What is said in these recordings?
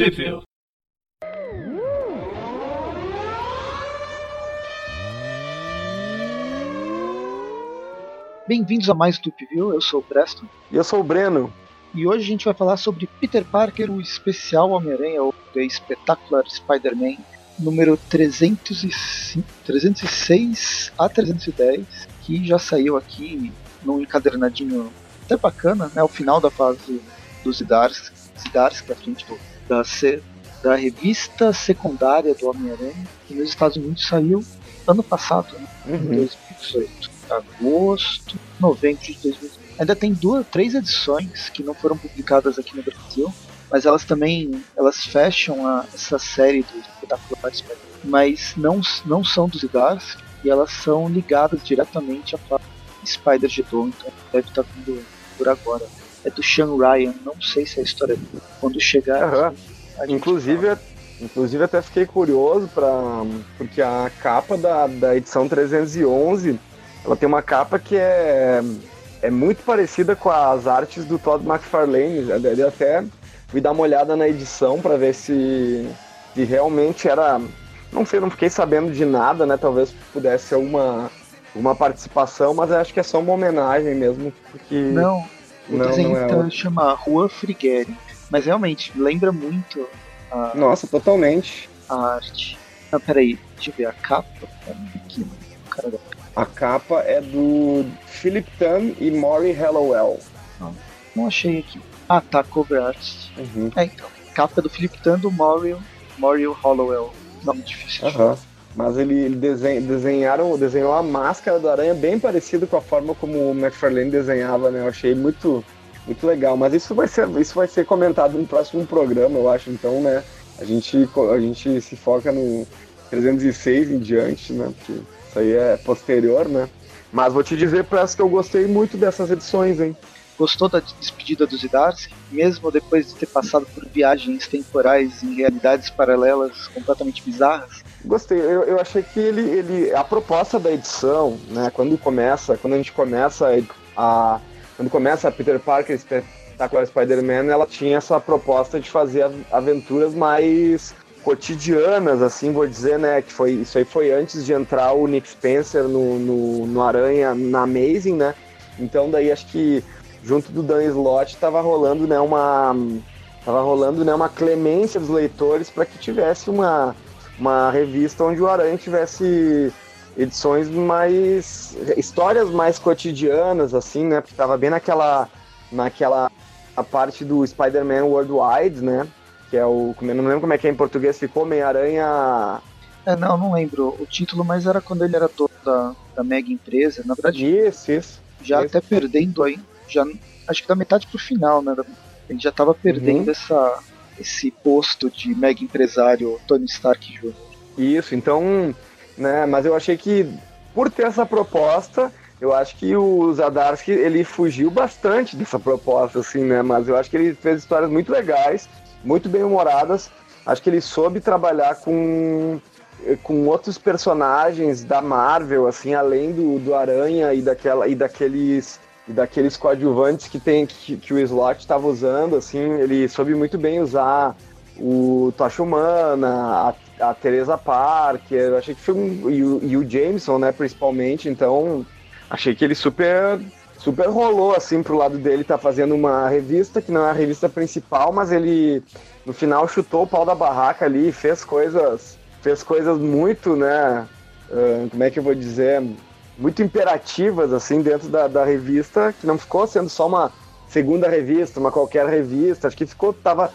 Trivia. Bem-vindos a mais do View, eu sou o Preston. E eu sou o Breno. E hoje a gente vai falar sobre Peter Parker, o especial Homem-Aranha, ou The Spectacular Spider-Man, número 305, 306 a 310, que já saiu aqui num encadernadinho até bacana, né? O final da fase dos Zidars, Zidars que é a frente do, da, da revista secundária do Homem-Aranha, que nos Estados Unidos saiu ano passado, né? Uhum. em 2018. Agosto, novembro de 2018. Ainda tem duas, três edições que não foram publicadas aqui no Brasil, mas elas também elas fecham a, essa série do espetacular mas não, não são dos Idars e elas são ligadas diretamente à Spider Gedon, então deve estar vindo por agora. É do Sean Ryan, não sei se a história é quando chegar. Uhum. Inclusive, inclusive até fiquei curioso para porque a capa da, da edição 311 ela tem uma capa que é, é muito parecida com as artes do Todd McFarlane. Ele até fui dar uma olhada na edição para ver se, se realmente era. Não sei, não fiquei sabendo de nada, né? Talvez pudesse ser uma, uma participação, mas acho que é só uma homenagem mesmo. Porque... Não, o não, desenho não é chama Rua Frigueri. Mas realmente, lembra muito a. Nossa, totalmente. A arte. Ah, peraí, deixa eu ver a capa. Aqui, cara da a capa é do Philip Tan e Maury Hallowell. Não, não achei aqui. Ah, tá, cover artist. Uhum. É, então. Capa do Philip Tan do Maury, Hollowell. Nome difícil. Uhum. Mas ele, ele desenha, desenharam, desenhou a máscara do aranha bem parecido com a forma como o McFarlane desenhava, né? Eu achei muito, muito legal. Mas isso vai ser, isso vai ser comentado no próximo programa, eu acho. Então, né? A gente, a gente se foca no 306 em diante, né? Porque isso aí é posterior, né? Mas vou te dizer, parece que eu gostei muito dessas edições, hein? Gostou da despedida dos Idarski? Mesmo depois de ter passado por viagens temporais em realidades paralelas completamente bizarras? Gostei, eu, eu achei que ele, ele. A proposta da edição, né? Quando começa, quando a gente começa a. Quando começa a Peter Parker Espetacular Spider-Man, ela tinha essa proposta de fazer aventuras mais cotidianas, assim, vou dizer, né? Que foi, isso aí foi antes de entrar o Nick Spencer no, no, no Aranha, na Amazing, né? Então daí acho que junto do Dan Slott tava rolando, né, uma tava rolando, né, uma clemência dos leitores para que tivesse uma uma revista onde o Aranha tivesse edições mais histórias mais cotidianas assim, né? Porque tava bem naquela naquela a parte do Spider-Man Worldwide, né? que é o. Eu não lembro como é que é em português, ficou Homem-Aranha. É, não, não lembro o título, mas era quando ele era dono da, da mega empresa, na verdade. Isso, isso. Já isso. até perdendo aí, já, acho que da metade pro final, né? Ele já tava perdendo uhum. essa, esse posto de mega empresário Tony Stark Jr. Isso, então, né, mas eu achei que por ter essa proposta, eu acho que o Zadarsky, ele fugiu bastante dessa proposta, assim, né, mas eu acho que ele fez histórias muito legais, muito bem humoradas. Acho que ele soube trabalhar com, com outros personagens da Marvel, assim, além do, do Aranha e, daquela, e daqueles e daqueles coadjuvantes que tem que, que o Slot estava usando, assim, ele soube muito bem usar o Tocha Humana, a, a Teresa Parker, achei que foi um, e, o, e o Jameson, né, principalmente, então achei que ele super super rolou assim pro lado dele, tá fazendo uma revista que não é a revista principal, mas ele no final chutou o pau da barraca ali e fez coisas, fez coisas muito, né, uh, como é que eu vou dizer, muito imperativas assim dentro da, da revista, que não ficou sendo só uma segunda revista, uma qualquer revista, acho que ficou, tava,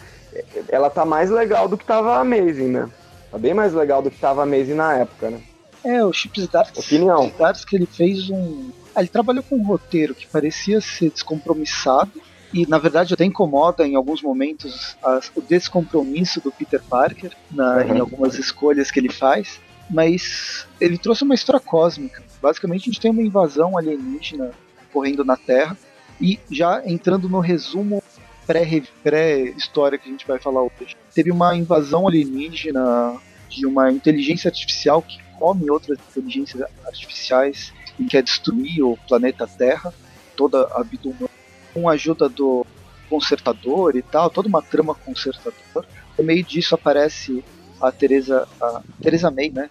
ela tá mais legal do que tava Amazing, né? Tá bem mais legal do que tava Amazing na época, né? É, o Chips Darks, Opinião. Chips que ele fez um ah, ele trabalhou com um roteiro que parecia ser descompromissado e na verdade até incomoda em alguns momentos o descompromisso do Peter Parker na, uhum. em algumas escolhas que ele faz, mas ele trouxe uma história cósmica. Basicamente a gente tem uma invasão alienígena correndo na Terra e já entrando no resumo pré-história que a gente vai falar hoje. Teve uma invasão alienígena de uma inteligência artificial que come outras inteligências artificiais e quer destruir o planeta Terra, toda a vida humana, com a ajuda do consertador e tal, toda uma trama consertadora. No meio disso aparece a Teresa, a Teresa May, né?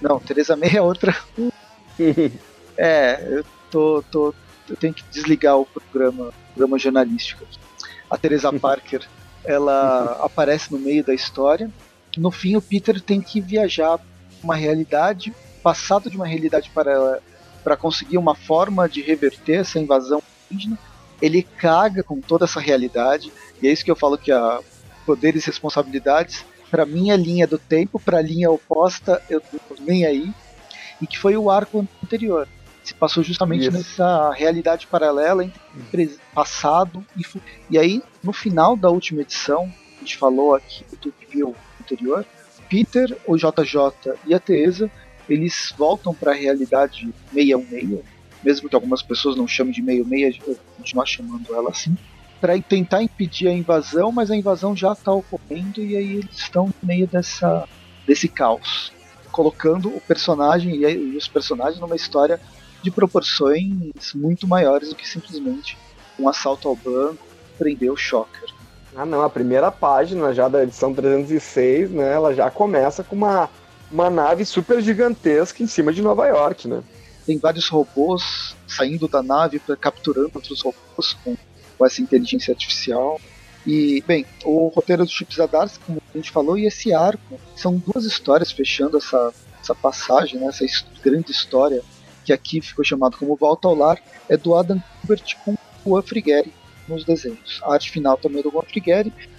Não, Teresa May é outra. é, eu tô, tô, eu tenho que desligar o programa, programa jornalístico. A Teresa Parker, ela aparece no meio da história. No fim, o Peter tem que viajar uma realidade, passado de uma realidade para para conseguir uma forma de reverter essa invasão indígena. Ele caga com toda essa realidade, e é isso que eu falo que a poderes e responsabilidades para minha linha do tempo, para a linha oposta, eu tô nem aí, e que foi o arco anterior. Se passou justamente Isso. nessa realidade paralela entre passado e futuro. E aí, no final da última edição, a gente falou aqui do viu anterior, Peter, o JJ e a Teresa, eles voltam para a realidade 616, mesmo que algumas pessoas não chamem de 66, eu continuar chamando ela assim para tentar impedir a invasão, mas a invasão já está ocorrendo e aí eles estão no meio dessa, desse caos, colocando o personagem e os personagens numa história de proporções muito maiores do que simplesmente um assalto ao banco, prender o Shocker. Ah não, a primeira página já da edição 306, né, ela já começa com uma, uma nave super gigantesca em cima de Nova York, né? Tem vários robôs saindo da nave, capturando outros robôs com com essa inteligência artificial. E, bem, o roteiro do Chips Adars, como a gente falou, e esse arco são duas histórias fechando essa, essa passagem, né, essa grande história que aqui ficou chamado como Volta ao Lar, é do Adam Kubert com o Frigeri nos desenhos. A arte final também é do Juan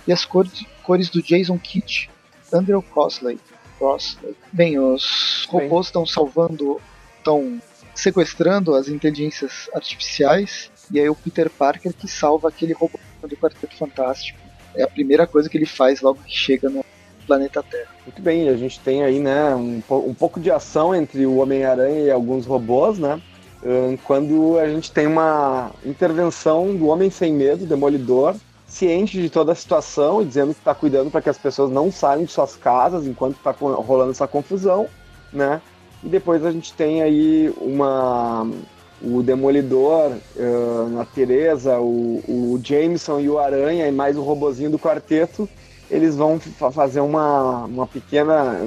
e as cores, cores do Jason Kidd, Andrew Cosley. Crossley. Bem, os robôs estão salvando, estão sequestrando as inteligências artificiais e aí o Peter Parker que salva aquele robô do Quarteto Fantástico. É a primeira coisa que ele faz logo que chega no planeta Terra. Muito bem, a gente tem aí, né, um, um pouco de ação entre o Homem-Aranha e alguns robôs, né? Quando a gente tem uma intervenção do Homem Sem Medo, Demolidor, ciente de toda a situação e dizendo que está cuidando para que as pessoas não saiam de suas casas enquanto está rolando essa confusão, né? E depois a gente tem aí uma o Demolidor, uh, a Teresa, o, o Jameson e o Aranha e mais o robozinho do quarteto, eles vão fazer uma, uma pequena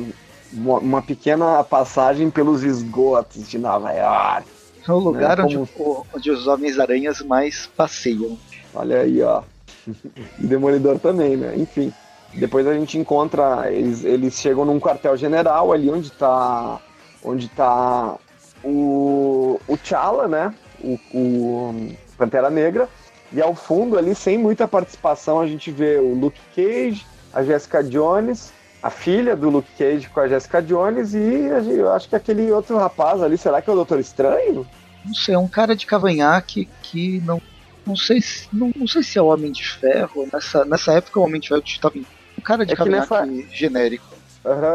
uma, uma, pequena passagem pelos esgotos de Nova York. É o lugar né? onde, Como... onde os Homens-Aranhas mais passeiam. Olha aí, ó. e Demolidor também, né? Enfim. Depois a gente encontra, eles, eles chegam num quartel-general ali onde está onde tá o, o T'Challa, né? O, o Pantera Negra. E ao fundo ali, sem muita participação, a gente vê o Luke Cage, a Jessica Jones, a filha do Luke Cage com a Jessica Jones e eu acho que aquele outro rapaz ali, será que é o Doutor Estranho? Não sei, é um cara de cavanhaque que não não sei se não, não sei se é o Homem de Ferro. Nessa, nessa época o Homem de Ferro estava um cara de é cavanhaque nessa... genérico.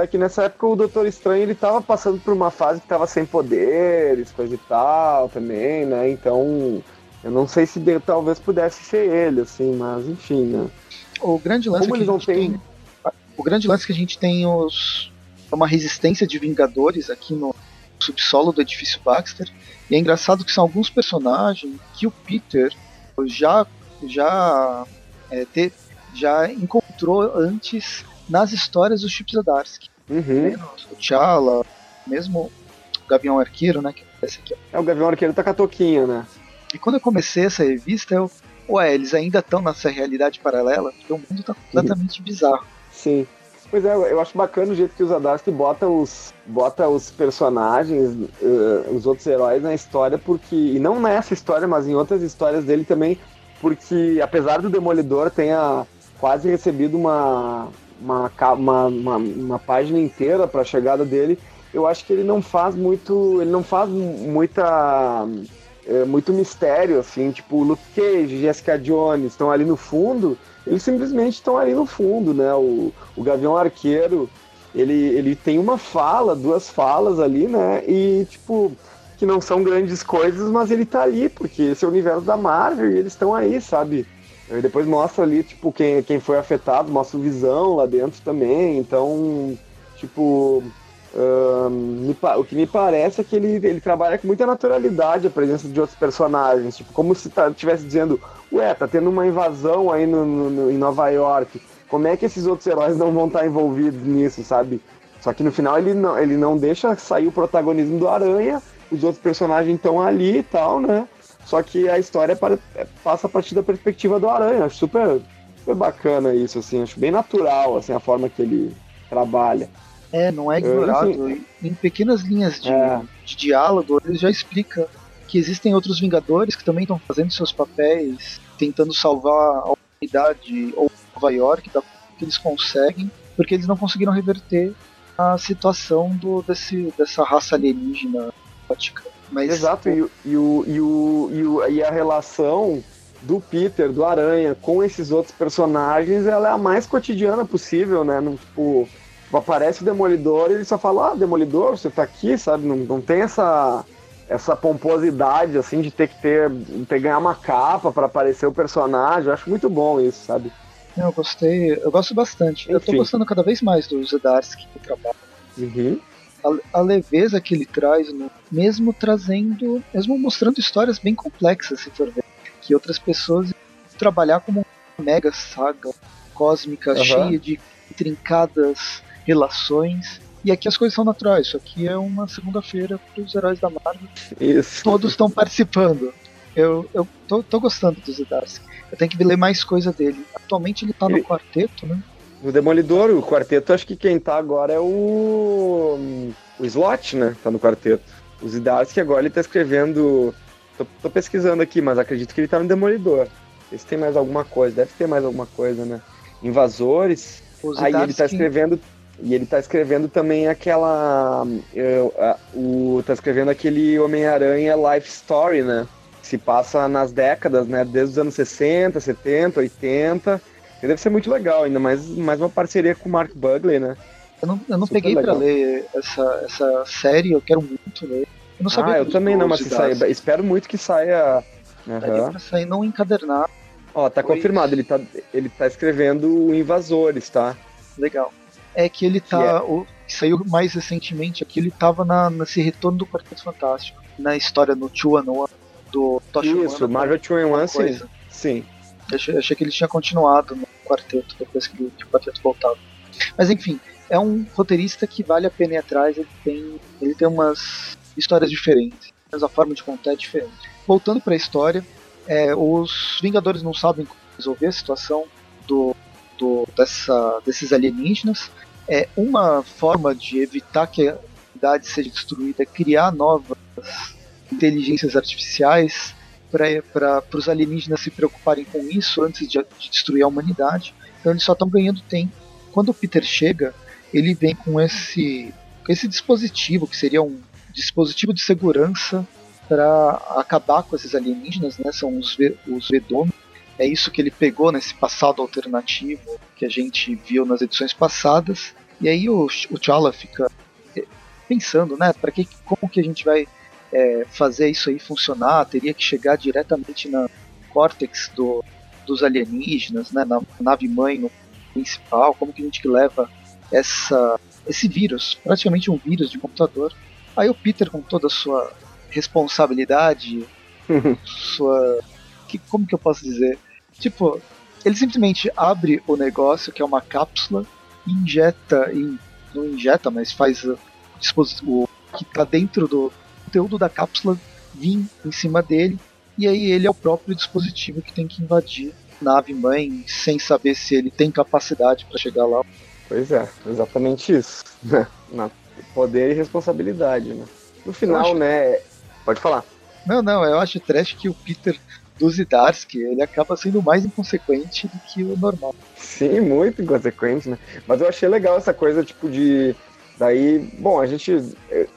É que nessa época o Doutor Estranho ele tava passando por uma fase que tava sem poderes, coisa e tal também, né? Então, eu não sei se de, talvez pudesse ser ele, assim, mas enfim, né? O grande lance Como é que eles não têm. O grande lance é que a gente tem os uma resistência de Vingadores aqui no subsolo do edifício Baxter. E é engraçado que são alguns personagens que o Peter já já é, te, já encontrou antes nas histórias dos Chips Zdarsky. Uhum. O T'Challa, mesmo o Gavião Arqueiro, né? Que aparece aqui. É, o Gavião Arqueiro tá com a toquinha, né? E quando eu comecei essa revista, eu. Ué, eles ainda estão nessa realidade paralela? Porque o mundo tá completamente uhum. bizarro. Sim. Pois é, eu acho bacana o jeito que o Zadarsky bota os, bota os personagens, uh, os outros heróis na história, porque. E não nessa história, mas em outras histórias dele também, porque apesar do Demolidor tenha quase recebido uma, uma, uma, uma, uma página inteira para a chegada dele, eu acho que ele não faz muito. Ele não faz muita. É, muito mistério, assim, tipo, Luke Cage, Jessica Jones estão ali no fundo, eles simplesmente estão ali no fundo, né? O, o Gavião Arqueiro, ele, ele tem uma fala, duas falas ali, né? E, tipo, que não são grandes coisas, mas ele tá ali, porque esse é o universo da Marvel e eles estão aí, sabe? E depois mostra ali, tipo, quem, quem foi afetado, mostra Visão lá dentro também. Então, tipo, me, o que me parece é que ele, ele trabalha com muita naturalidade a presença de outros personagens. Tipo, como se estivesse tá, dizendo, ué, tá tendo uma invasão aí no, no, no, em Nova York. como é que esses outros heróis não vão estar envolvidos nisso, sabe? Só que no final ele não, ele não deixa sair o protagonismo do Aranha, os outros personagens estão ali e tal, né? Só que a história passa a partir da perspectiva do Aranha. Acho super, super bacana isso, assim. Acho bem natural, assim, a forma que ele trabalha. É, não é ignorado. Enfim, em pequenas linhas de, é. de diálogo, ele já explica que existem outros Vingadores que também estão fazendo seus papéis, tentando salvar a humanidade ou Nova York da que eles conseguem, porque eles não conseguiram reverter a situação do, desse, dessa raça alienígena ótica. Mas, Exato, e, e, o, e, o, e, o, e a relação do Peter, do Aranha, com esses outros personagens, ela é a mais cotidiana possível, né? Não, tipo, aparece o Demolidor e ele só fala, ah, Demolidor, você tá aqui, sabe? Não, não tem essa essa pomposidade, assim, de ter que ter, ter ganhar uma capa para aparecer o personagem. Eu acho muito bom isso, sabe? Eu gostei, eu gosto bastante. Enfim. Eu tô gostando cada vez mais do Zedarsky que trabalha. Uhum. A, a, leveza que ele traz, né? mesmo trazendo, mesmo mostrando histórias bem complexas, se for ver. Que outras pessoas trabalhar como uma mega saga cósmica uhum. cheia de trincadas relações. E aqui as coisas são naturais. Isso aqui é uma segunda-feira para os heróis da Marvel. Isso. Todos estão participando. Eu, eu tô, tô gostando do Zdarsky. Eu tenho que ler mais coisa dele. Atualmente ele tá no quarteto, né? O Demolidor, o quarteto, acho que quem tá agora é o. O Slot, né? Tá no quarteto. O Zdarsky agora ele tá escrevendo. Tô, tô, pesquisando aqui, mas acredito que ele tá no Demolidor. Se tem mais alguma coisa, deve ter mais alguma coisa, né? Invasores. Aí ele tá escrevendo. E ele tá escrevendo também aquela. Eu, o, tá escrevendo aquele Homem-Aranha Life Story, né? se passa nas décadas, né? Desde os anos 60, 70, 80. Deve ser muito legal, ainda mais, mais uma parceria com o Mark Bugley, né? Eu não, eu não peguei para ler essa, essa série, eu quero muito ler. Eu não sabia ah, eu também não, mas se espero muito que saia. Uhum. pra sair não encadernado. Ó, tá pois... confirmado, ele tá, ele tá escrevendo Invasores, tá? Legal. É que ele tá. É... o, que saiu mais recentemente aqui, ele tava na, nesse retorno do Quarteto Fantástico. Na história no Two and One do Toshi Isso, Marvel 2 One, sim. sim. Eu achei, achei, que ele tinha continuado no quarteto, depois que, que o quarteto voltava. Mas enfim, é um roteirista que vale a pena ir atrás, ele tem, ele tem umas histórias diferentes, mas a forma de contar é diferente. Voltando para a história, é, os Vingadores não sabem como resolver a situação do, do, dessa, desses alienígenas. É uma forma de evitar que a cidade seja destruída é criar novas inteligências artificiais para os alienígenas se preocuparem com isso antes de, de destruir a humanidade. Então eles só estão ganhando tempo. Quando o Peter chega, ele vem com esse, com esse dispositivo, que seria um dispositivo de segurança para acabar com esses alienígenas, né? São os, os Vedome. É isso que ele pegou nesse passado alternativo que a gente viu nas edições passadas. E aí o, o T'Challa fica eh, pensando, né? Para que, como que a gente vai é, fazer isso aí funcionar, teria que chegar diretamente na córtex do, dos alienígenas, né, na nave mãe no principal, como que a gente leva essa, esse vírus, praticamente um vírus de computador. Aí o Peter, com toda a sua responsabilidade, sua. Que, como que eu posso dizer? Tipo, ele simplesmente abre o negócio, que é uma cápsula, injeta, in, não injeta, mas faz o, o que está dentro do, conteúdo da cápsula vir em cima dele, e aí ele é o próprio dispositivo que tem que invadir a nave mãe sem saber se ele tem capacidade para chegar lá. Pois é, exatamente isso. Né? Na poder e responsabilidade, né? No final, acho... né? Pode falar. Não, não, eu acho trash que o Peter do Zidarsky, ele acaba sendo mais inconsequente do que o normal. Sim, muito inconsequente, né? Mas eu achei legal essa coisa, tipo, de Daí, bom, a gente.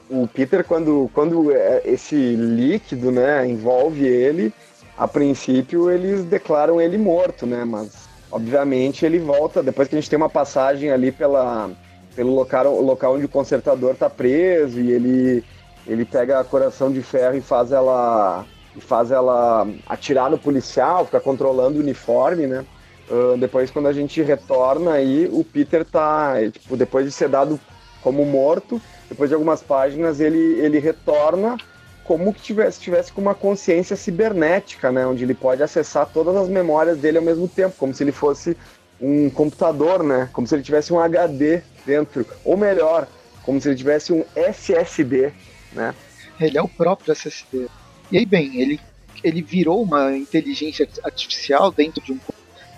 O Peter, quando, quando é, esse líquido né, envolve ele, a princípio eles declaram ele morto, né? Mas obviamente ele volta, depois que a gente tem uma passagem ali pela, pelo local, local onde o consertador tá preso e ele, ele pega a coração de ferro e faz ela. E faz ela atirar no policial, fica controlando o uniforme, né? Uh, depois, quando a gente retorna aí, o Peter tá, tipo, depois de ser dado como morto. Depois de algumas páginas, ele, ele retorna como que tivesse, tivesse com uma consciência cibernética, né? Onde ele pode acessar todas as memórias dele ao mesmo tempo, como se ele fosse um computador, né? Como se ele tivesse um HD dentro, ou melhor, como se ele tivesse um SSD, né? Ele é o próprio SSD. E aí, bem, ele, ele virou uma inteligência artificial dentro de um.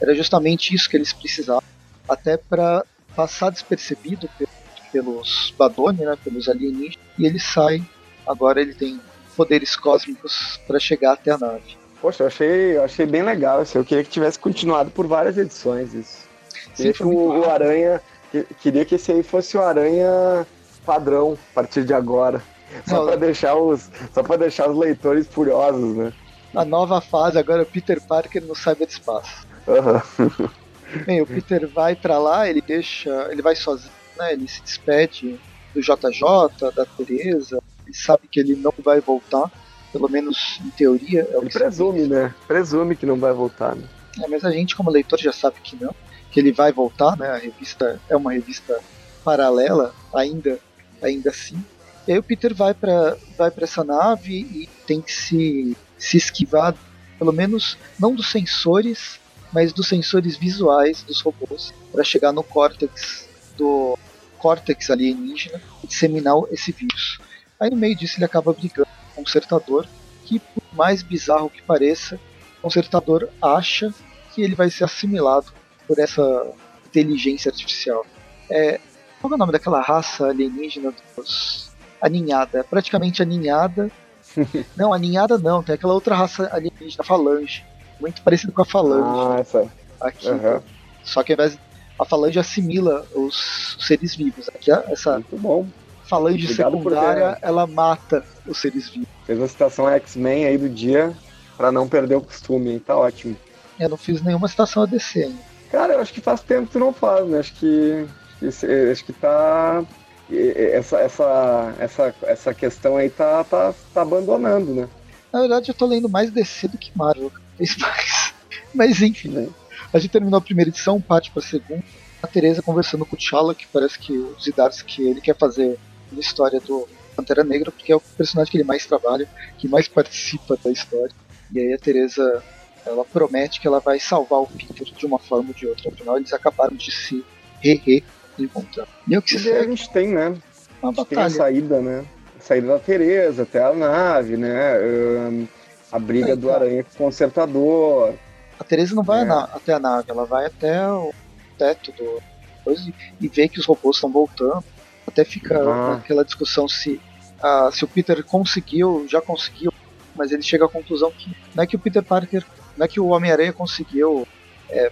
Era justamente isso que eles precisavam, até para passar despercebido pelos Badoni, né, pelos alienígenas, e ele sai. Agora ele tem poderes cósmicos para chegar até a nave. Poxa, eu achei, eu achei bem legal. Assim, eu queria que tivesse continuado por várias edições isso. Sim, que o, o Aranha. Queria que esse aí fosse o Aranha padrão a partir de agora. Só para deixar os. Só para deixar os leitores furiosos, né? A nova fase agora é Peter Parker no cyberespaço. Uhum. Bem, o Peter vai para lá, ele deixa. ele vai sozinho, né? Ele se despede do JJ, da Teresa, ele sabe que ele não vai voltar, pelo menos em teoria. É ele presume, né? Presume que não vai voltar, né? É, mas a gente, como leitor, já sabe que não, que ele vai voltar, né? A revista é uma revista paralela, ainda, ainda assim. E aí o Peter vai para vai essa nave e tem que se, se esquivar, pelo menos, não dos sensores, mas dos sensores visuais dos robôs, para chegar no córtex do córtex alienígena e disseminar esse vírus. Aí no meio disso ele acaba brigando com o Consertador, que por mais bizarro que pareça, o Consertador acha que ele vai ser assimilado por essa inteligência artificial. É, qual é o nome daquela raça alienígena dos aninhada? É praticamente aninhada. não, aninhada não, tem aquela outra raça alienígena, falange. Muito parecido com a falange. Ah, essa. Aqui. Uhum. Só que ao invés a falange assimila os seres vivos. Aqui essa Muito bom falange Obrigado secundária, ela mata os seres vivos. Fez uma citação X-Men aí do dia para não perder o costume, hein? Tá ótimo. Eu não fiz nenhuma citação ADC ainda. Cara, eu acho que faz tempo que tu não faz, né? Acho que. Acho que tá. Essa, essa, essa, essa questão aí tá, tá, tá abandonando, né? Na verdade, eu tô lendo mais DC do que Marvel. Mas, mas enfim, né? A gente terminou a primeira edição, parte pra segunda. A Teresa conversando com o T'Challa, que parece que o que ele quer fazer na história do Pantera Negra, porque é o personagem que ele mais trabalha, que mais participa da história. E aí a Teresa ela promete que ela vai salvar o Peter de uma forma ou de outra. Afinal, eles acabaram de se re-reencontrar. E é o que se a gente tem, né? Uma a gente batalha. tem a saída, né? A saída da Teresa até a nave, né? Um, a briga do Aranha com o Consertador. A Teresa não vai é. até a nave, ela vai até o teto do coisa e vê que os robôs estão voltando. Até fica ah. aquela discussão se, uh, se o Peter conseguiu, já conseguiu, mas ele chega à conclusão que não é que o Peter Parker, não é que o Homem-Aranha conseguiu é,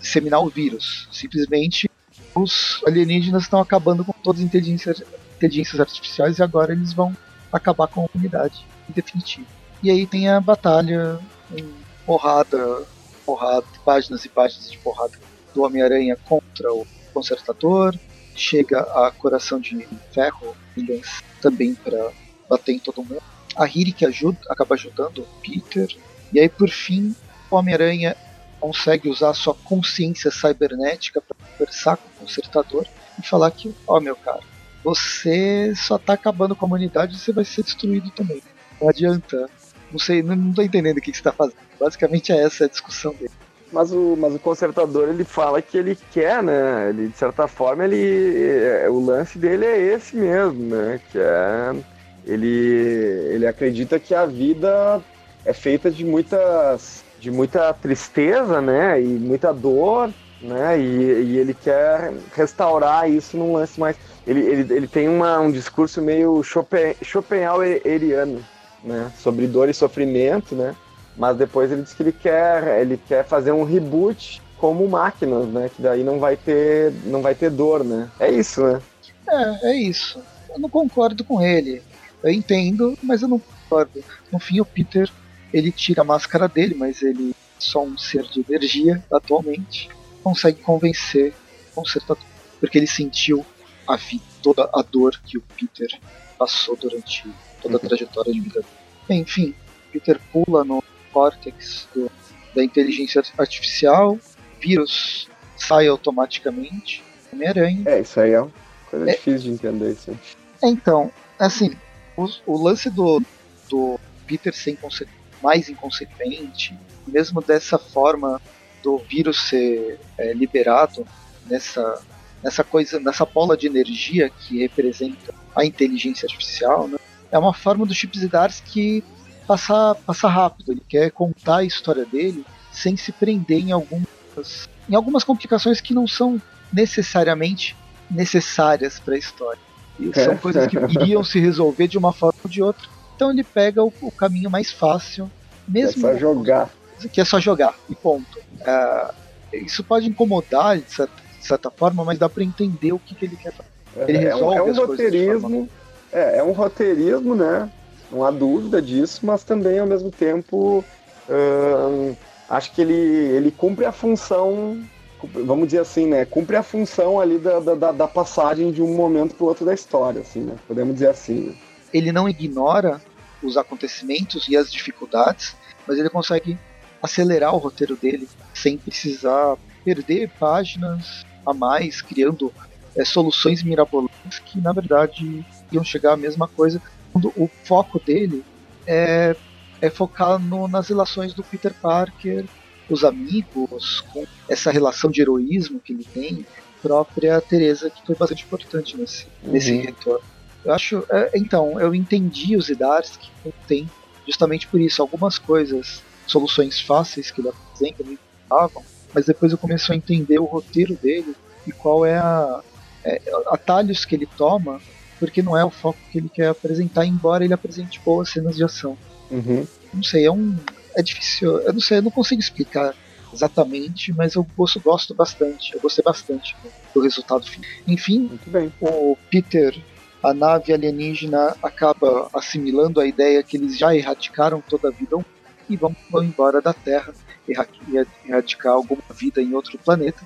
disseminar o vírus, simplesmente os alienígenas estão acabando com todas as inteligências, inteligências artificiais e agora eles vão acabar com a humanidade, em definitivo. E aí tem a batalha em porrada, porrada, páginas e páginas de porrada do Homem-Aranha contra o Consertador, chega a Coração de Ferro, Williams, também para bater em todo mundo. A Riri que ajuda, acaba ajudando o Peter. E aí, por fim, o Homem-Aranha consegue usar sua consciência cibernética para conversar com o Consertador e falar que, ó, oh, meu cara, você só tá acabando com a humanidade e você vai ser destruído também. Não adianta. Não sei, não, não tô entendendo o que, que você tá fazendo. Basicamente é essa a discussão dele. Mas o, mas o consertador ele fala que ele quer, né? Ele, de certa forma, ele, é, o lance dele é esse mesmo, né? Que é. Ele, ele acredita que a vida é feita de muitas de muita tristeza, né? E muita dor, né? E, e ele quer restaurar isso num lance mais. Ele, ele, ele tem uma, um discurso meio Schopenhaueriano, né? Sobre dor e sofrimento, né? Mas depois ele diz que ele quer, ele quer fazer um reboot como máquinas, né? Que daí não vai ter, não vai ter dor, né? É isso, né? É, é isso. Eu não concordo com ele. Eu entendo, mas eu não concordo. No fim, o Peter ele tira a máscara dele, mas ele é só um ser de energia atualmente. Consegue convencer consertador, porque ele sentiu a vida, toda a dor que o Peter passou durante toda a uhum. trajetória de vida dele. Enfim, Peter pula no córtex do, da inteligência artificial, vírus sai automaticamente, Homem-Aranha. É, isso aí é uma coisa é, difícil de entender. Isso. Então, assim, o, o lance do, do Peter ser inconse mais inconsequente, mesmo dessa forma do vírus ser é, liberado nessa, nessa coisa, nessa bola de energia que representa a inteligência artificial, né? É uma forma do Chip Zdarsky passar, passar rápido. Ele quer contar a história dele sem se prender em algumas, em algumas complicações que não são necessariamente necessárias para a história. E são coisas que iriam se resolver de uma forma ou de outra. Então ele pega o, o caminho mais fácil, mesmo. É só jogar. Que é só jogar, e ponto. Uh, isso pode incomodar, de certa, de certa, forma, mas dá para entender o que, que ele quer fazer. Ele resolve é um, é um roteirismo. É, é um roteirismo, né? Não há dúvida disso, mas também ao mesmo tempo uh, acho que ele, ele cumpre a função vamos dizer assim, né, cumpre a função ali da, da, da passagem de um momento para o outro da história, assim, né, podemos dizer assim. Né. Ele não ignora os acontecimentos e as dificuldades, mas ele consegue acelerar o roteiro dele sem precisar perder páginas a mais, criando é, soluções mirabolantes que na verdade iam chegar à mesma coisa. Quando o foco dele é, é focar no, nas relações do Peter Parker os amigos, com essa relação de heroísmo que ele tem, própria Teresa, que foi bastante importante nesse, uhum. nesse retorno. Eu acho, é, então, eu entendi os com o tempo, justamente por isso. Algumas coisas, soluções fáceis que ele apresenta, me importavam, mas depois eu comecei a entender o roteiro dele e qual é a é, atalhos que ele toma, porque não é o foco que ele quer apresentar, embora ele apresente boas cenas de ação. Uhum. Não sei, é um, é difícil, eu não sei, eu não consigo explicar exatamente, mas eu gosto, gosto bastante, eu gostei bastante do resultado final. Enfim, o Peter, a nave alienígena acaba assimilando a ideia que eles já erradicaram toda a vida e vão, vão embora da Terra erradicar alguma vida em outro planeta.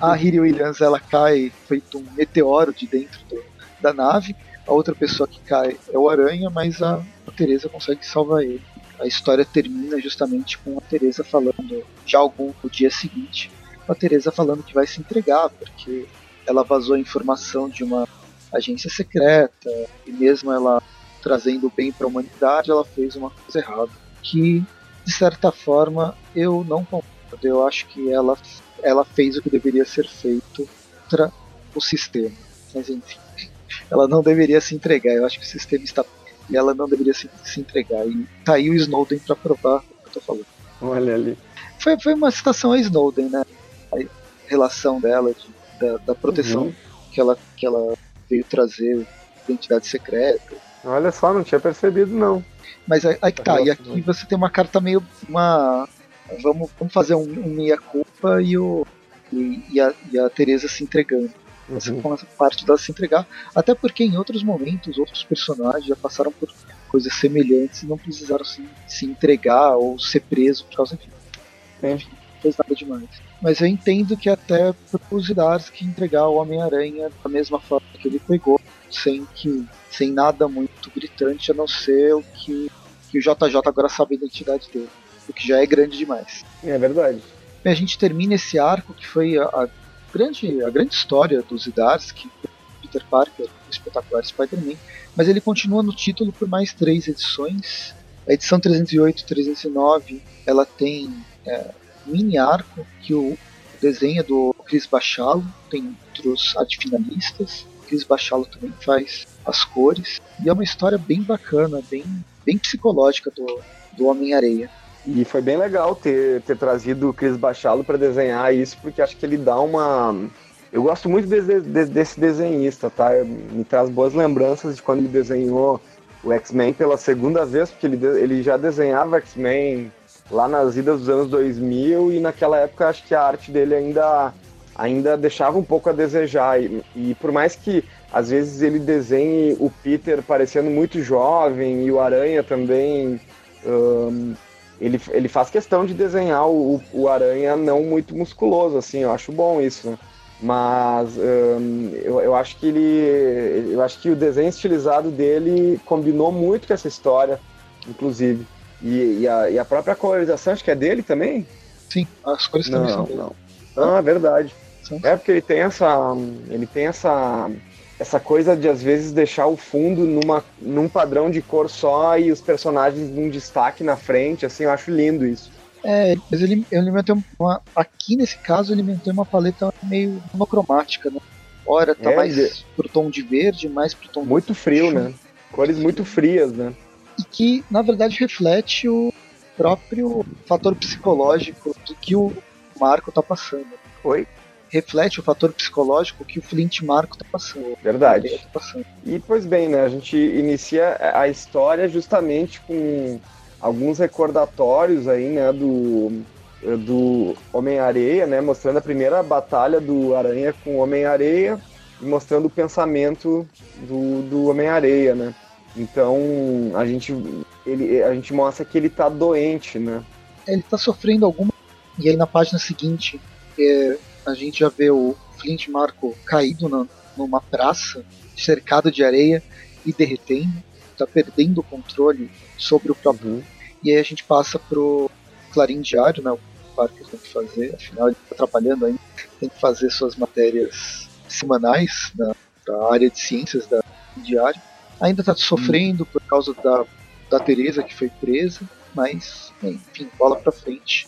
a Riri Williams ela cai feito um meteoro de dentro do, da nave. A outra pessoa que cai é o Aranha, mas a, a Teresa consegue salvar ele a história termina justamente com a Teresa falando, já algum no dia seguinte, a Teresa falando que vai se entregar, porque ela vazou informação de uma agência secreta, e mesmo ela trazendo o bem para a humanidade, ela fez uma coisa errada, que de certa forma eu não concordo. Eu acho que ela, ela fez o que deveria ser feito contra o sistema. Mas enfim, ela não deveria se entregar. Eu acho que o sistema está e ela não deveria se, se entregar. E tá aí o Snowden para provar o que eu tô falando. Olha ali. Foi, foi uma citação a Snowden, né? A relação dela, de, da, da, proteção uhum. que, ela, que ela veio trazer, identidade secreta. Olha só, não tinha percebido não. Mas aí, aí que tá, e aqui você tem uma carta meio. uma. Vamos, vamos fazer um, um meia-culpa e, o, e, e, a, e a Teresa se entregando. Você uhum. começa a parte dela se entregar, até porque em outros momentos outros personagens já passaram por coisas semelhantes e não precisaram se, se entregar ou ser preso por causa disso. Enfim, não fez nada demais. Mas eu entendo que até os que entregar o Homem-Aranha da mesma forma que ele pegou, sem que sem nada muito gritante, a não ser o que, que o JJ agora sabe a identidade dele, o que já é grande demais. É verdade. a gente termina esse arco que foi a, a grande, a grande história dos Zdarsky, Peter Parker, o espetacular Spider-Man, mas ele continua no título por mais três edições. A edição 308 e 309 ela tem é, um mini arco que o desenho é do Chris Bachalo, tem outros arte finalistas. Chris Bachalo também faz as cores. E é uma história bem bacana, bem, bem psicológica do, do Homem-Areia. E foi bem legal ter, ter trazido o Cris Bachalo para desenhar isso, porque acho que ele dá uma. Eu gosto muito de, de, desse desenhista, tá? Me traz boas lembranças de quando ele desenhou o X-Men pela segunda vez, porque ele, ele já desenhava X-Men lá nas idas dos anos 2000 e naquela época acho que a arte dele ainda, ainda deixava um pouco a desejar. E, e por mais que às vezes ele desenhe o Peter parecendo muito jovem e o Aranha também. Um, ele, ele faz questão de desenhar o, o Aranha não muito musculoso, assim, eu acho bom isso, né? Mas um, eu, eu acho que ele. Eu acho que o desenho estilizado dele combinou muito com essa história, inclusive. E, e, a, e a própria colorização, acho que é dele também? Sim, as cores também não, são dele. Não. Ah, verdade. É porque ele tem essa. Ele tem essa essa coisa de às vezes deixar o fundo numa, num padrão de cor só e os personagens num destaque na frente, assim, eu acho lindo isso. É, mas ele, ele mantém uma. Aqui nesse caso, ele mantém uma paleta meio monocromática, né? Ora tá é, mais pro tom de verde, mais pro tom Muito frio, né? Cores muito frias, né? E que, na verdade, reflete o próprio fator psicológico do que o Marco tá passando. Oi? Reflete o fator psicológico que o Flint Marco está passando. Verdade. Tá passando. E pois bem, né? A gente inicia a história justamente com alguns recordatórios aí, né, do do Homem-Areia, né, mostrando a primeira batalha do Aranha com o Homem-Areia e mostrando o pensamento do, do Homem-Areia, né? Então, a gente ele a gente mostra que ele tá doente, né? Ele tá sofrendo alguma e aí na página seguinte, é, a gente já vê o Flint Marco caído na, numa praça, cercado de areia e derretendo, está perdendo o controle sobre o próprio. Uhum. E aí a gente passa pro Clarim Diário, né? O Parker tem que fazer, afinal ele está trabalhando ainda, tem que fazer suas matérias semanais da, da área de ciências da Diário. Ainda está sofrendo uhum. por causa da, da Teresa que foi presa, mas enfim, bola para frente.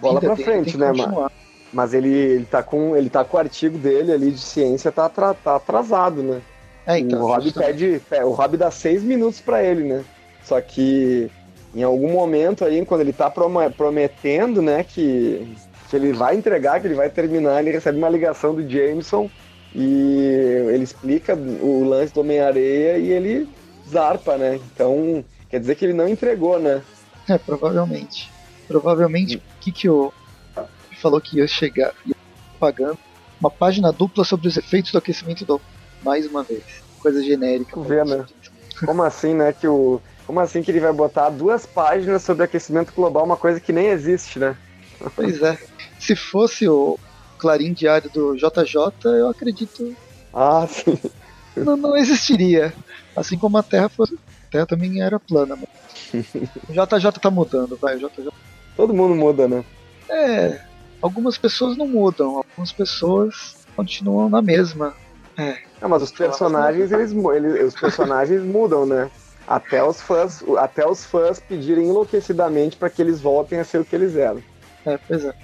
bola para frente, né, mano? Mas ele, ele, tá com, ele tá com o artigo dele ali de ciência, tá, tá atrasado, né? É, então, o Rob pede. O Rob dá seis minutos para ele, né? Só que em algum momento aí, quando ele tá prometendo, né, que, que ele vai entregar, que ele vai terminar, ele recebe uma ligação do Jameson e ele explica o lance do Homem-Areia e ele zarpa, né? Então, quer dizer que ele não entregou, né? É, provavelmente. Provavelmente, o que, que o, falou que ia chegar, ia pagando uma página dupla sobre os efeitos do aquecimento do mais uma vez. Coisa genérica. Vê, né? Como assim, né? Que o, como assim que ele vai botar duas páginas sobre aquecimento global, uma coisa que nem existe, né? Pois é. Se fosse o Clarim Diário do JJ, eu acredito. Ah, sim. Não, não existiria. Assim como a Terra fosse. A Terra também era plana, mas. O JJ tá mudando, vai. O JJ... Todo mundo muda, né? É algumas pessoas não mudam, algumas pessoas continuam na mesma. É. Não, mas os personagens, eles, eles, os personagens mudam, né? Até os fãs, até os fãs pedirem enlouquecidamente para que eles voltem a ser o que eles eram. É, pois é.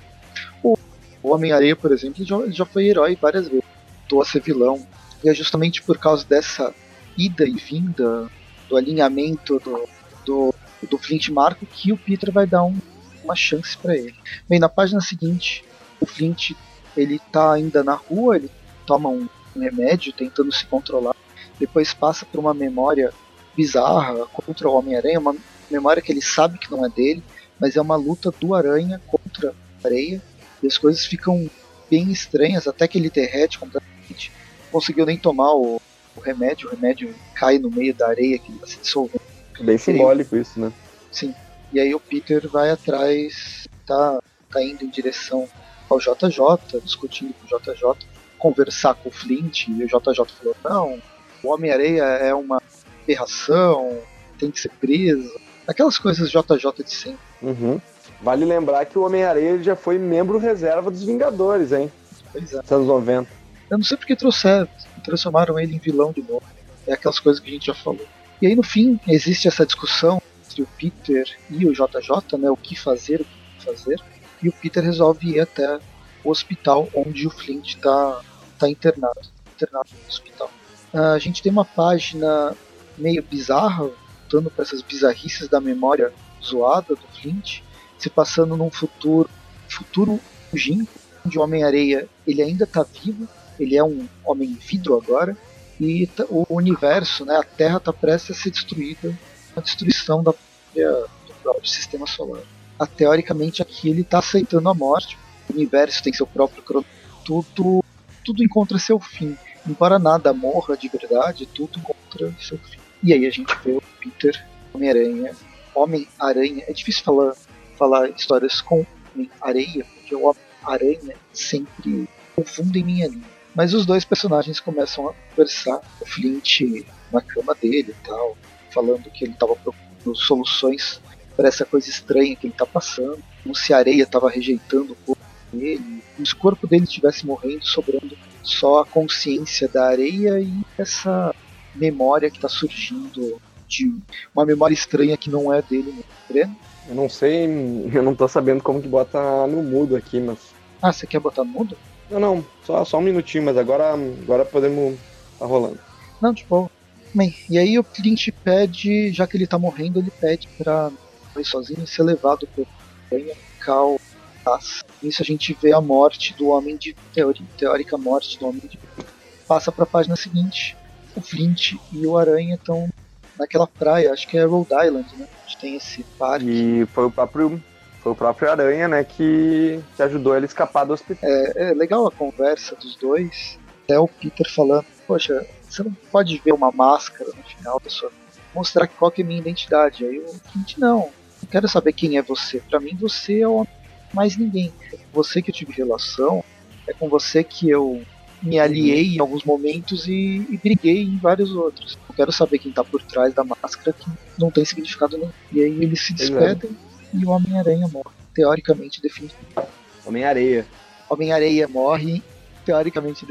O, o Homem-Areia, por exemplo, já, já foi herói várias vezes. Voltou a ser vilão. E é justamente por causa dessa ida e vinda, do alinhamento do, do, do Flint Marco, que o Peter vai dar um uma chance para ele. Bem, na página seguinte, o Flint ele tá ainda na rua, ele toma um, um remédio tentando se controlar, depois passa por uma memória bizarra contra o Homem-Aranha, uma memória que ele sabe que não é dele, mas é uma luta do Aranha contra a areia, e as coisas ficam bem estranhas, até que ele derrete completamente. Não conseguiu nem tomar o, o remédio, o remédio cai no meio da areia que está se dissolvendo. Bem simbólico isso, né? Sim. E aí o Peter vai atrás, tá, tá indo em direção ao JJ, discutindo com o JJ, conversar com o Flint, e o JJ falou, não, o Homem-Areia é uma aberração, tem que ser preso. Aquelas coisas JJ de sempre. Uhum. Vale lembrar que o Homem-Areia já foi membro reserva dos Vingadores, hein? Pois é. Nos anos 90. Eu não sei porque trouxeram, transformaram ele em vilão de novo. É aquelas coisas que a gente já falou. E aí no fim existe essa discussão entre o Peter e o JJ, né, o que fazer, o que fazer, e o Peter resolve ir até o hospital onde o Flint está tá internado, internado no hospital. Uh, a gente tem uma página meio bizarra, voltando para essas bizarrices da memória zoada do Flint, se passando num futuro, futuro longínquo, onde o Homem-Areia ele ainda está vivo, ele é um homem vidro agora, e o universo, né, a Terra está prestes a ser destruída a destruição da própria, do próprio sistema solar. Ah, teoricamente aqui ele está aceitando a morte, o universo tem seu próprio crono, tudo, tudo encontra seu fim. Embora nada morra de verdade, tudo encontra seu fim. E aí a gente vê o Peter, Homem-Aranha, Homem-Aranha, é difícil falar, falar histórias com Homem-Areia, porque o Homem-Aranha sempre confunde em minha língua. Mas os dois personagens começam a conversar, o Flint na cama dele e tal, falando que ele estava procurando soluções para essa coisa estranha que ele está passando, como se a areia estava rejeitando o corpo dele, como se o corpo dele estivesse morrendo, sobrando só a consciência da areia e essa memória que está surgindo de uma memória estranha que não é dele, né? Eu não sei, eu não tô sabendo como que bota no mudo aqui, mas. Ah, você quer botar no mudo? Não, não, só, só um minutinho, mas agora, agora podemos. tá rolando. Não, tipo. Bem, e aí o Clint pede, já que ele tá morrendo, ele pede pra ir sozinho e ser levado por Aranha, Cal, Nisso a gente vê a morte do Homem de. Teori, teórica morte do Homem de. Passa pra página seguinte. O Flint e o Aranha estão naquela praia, acho que é Rhode Island, né? Onde tem esse parque. E foi o próprio foi o próprio Aranha, né, que, que ajudou ele a escapar do hospital. É, é legal a conversa dos dois. Até o Peter falando, poxa, você não pode ver uma máscara no final da sua mostrar qual que é a minha identidade. Aí o Clint, não, não quero saber quem é você. Para mim você é o mais ninguém. É com você que eu tive relação, é com você que eu me aliei em alguns momentos e, e briguei em vários outros. Eu quero saber quem tá por trás da máscara que não tem significado nenhum. E aí eles se despedem e o Homem-Aranha morre. Teoricamente definido. Homem-Areia. Homem-Areia morre, teoricamente.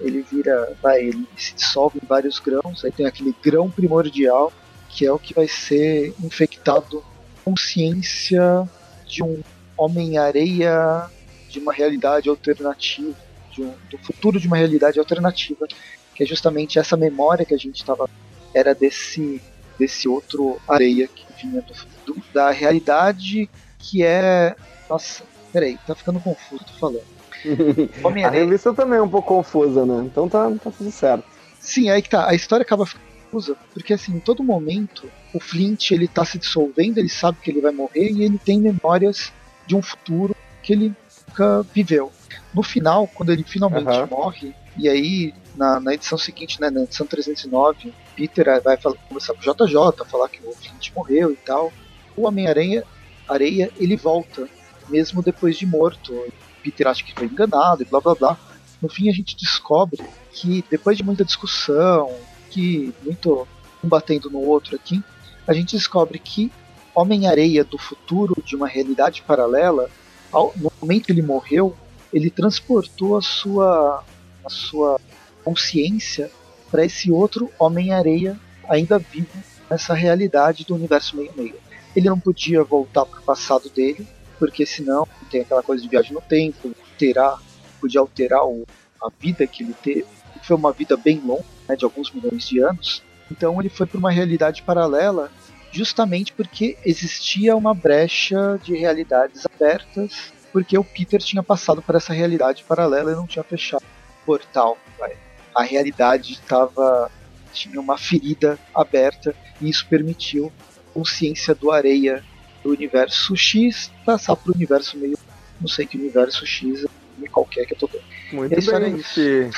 Ele vira. Vai, ele se dissolve em vários grãos, aí tem aquele grão primordial, que é o que vai ser infectado consciência de um Homem-Areia de uma realidade alternativa, um, do futuro de uma realidade alternativa, que é justamente essa memória que a gente estava. Era desse, desse outro areia que vinha do, do, da realidade que é. Nossa, peraí, tá ficando confuso, tô falando. a revista também é um pouco confusa, né? Então tá, tá tudo certo. Sim, aí que tá. A história acaba ficando confusa, porque assim, em todo momento, o Flint ele tá se dissolvendo, ele sabe que ele vai morrer e ele tem memórias de um futuro que ele nunca viveu. No final, quando ele finalmente uhum. morre, e aí na, na, edição seguinte, né, na edição 309, Peter vai falar, conversar com o JJ, falar que o Flint morreu e tal. O Homem-Aranha, Areia, ele volta, mesmo depois de morto. Peter acha que foi enganado e blá blá blá. No fim a gente descobre que depois de muita discussão, que muito um batendo no outro aqui, a gente descobre que Homem-Areia do futuro, de uma realidade paralela, ao, no momento que ele morreu, ele transportou a sua, a sua consciência para esse outro Homem-Areia ainda vivo nessa realidade do universo meio-meio. Ele não podia voltar para o passado dele, porque senão tem aquela coisa de viagem no tempo, terá, podia alterar o, a vida que ele teve. Foi uma vida bem longa, né, de alguns milhões de anos. Então ele foi para uma realidade paralela justamente porque existia uma brecha de realidades abertas, porque o Peter tinha passado por essa realidade paralela e não tinha fechado o portal. Vai. A realidade estava tinha uma ferida aberta e isso permitiu a consciência do areia do universo X passar para o universo meio não sei que universo X é qualquer que eu tô vendo. Muito bem, que,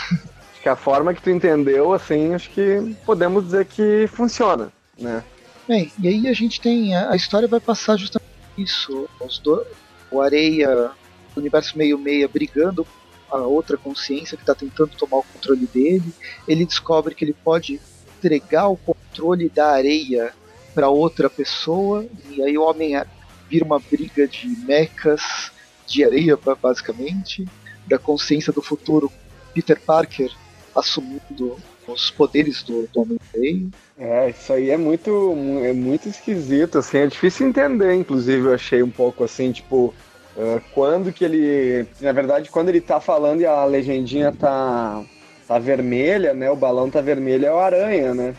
que a forma que tu entendeu, assim, acho que podemos dizer que funciona, né? Bem, e aí a gente tem. A, a história vai passar justamente isso. Os do, o Areia, o universo meio-meia brigando com a outra consciência que está tentando tomar o controle dele. Ele descobre que ele pode entregar o controle da areia para outra pessoa. E aí o homem vira uma briga de mechas de areia, basicamente. Da consciência do futuro, Peter Parker assumindo os poderes do, do Homem-Areia. É, isso aí é muito, é muito esquisito, assim, é difícil entender, inclusive, eu achei um pouco assim, tipo, uh, quando que ele. Na verdade, quando ele tá falando e a legendinha tá, tá vermelha, né? O balão tá vermelho é o aranha, né?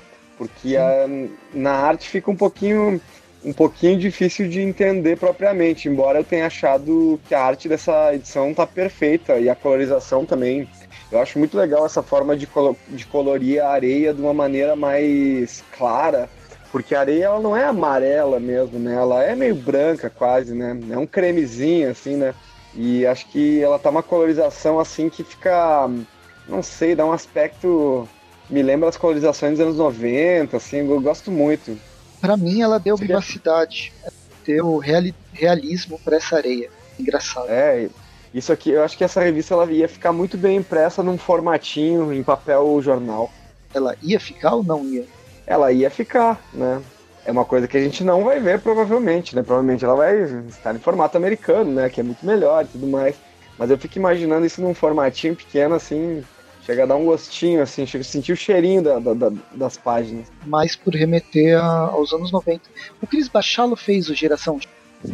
Porque a, na arte fica um pouquinho um pouquinho difícil de entender propriamente, embora eu tenha achado que a arte dessa edição tá perfeita e a colorização também eu acho muito legal essa forma de, colo de colorir a areia de uma maneira mais clara, porque a areia ela não é amarela mesmo, né? Ela é meio branca quase, né? É um cremezinho assim, né? E acho que ela tá uma colorização assim que fica, não sei, dá um aspecto me lembra as colorizações dos anos 90, assim, eu gosto muito. Para mim ela deu vivacidade, deu realismo para essa areia. Engraçado. É, isso aqui, eu acho que essa revista ela ia ficar muito bem impressa num formatinho, em papel jornal. Ela ia ficar ou não ia? Ela ia ficar, né? É uma coisa que a gente não vai ver provavelmente, né? Provavelmente ela vai estar em formato americano, né? Que é muito melhor e tudo mais. Mas eu fico imaginando isso num formatinho pequeno, assim, chega a dar um gostinho, assim, chega a sentir o cheirinho da, da, das páginas. Mais por remeter a, aos anos 90. O Cris Bachalo fez o Geração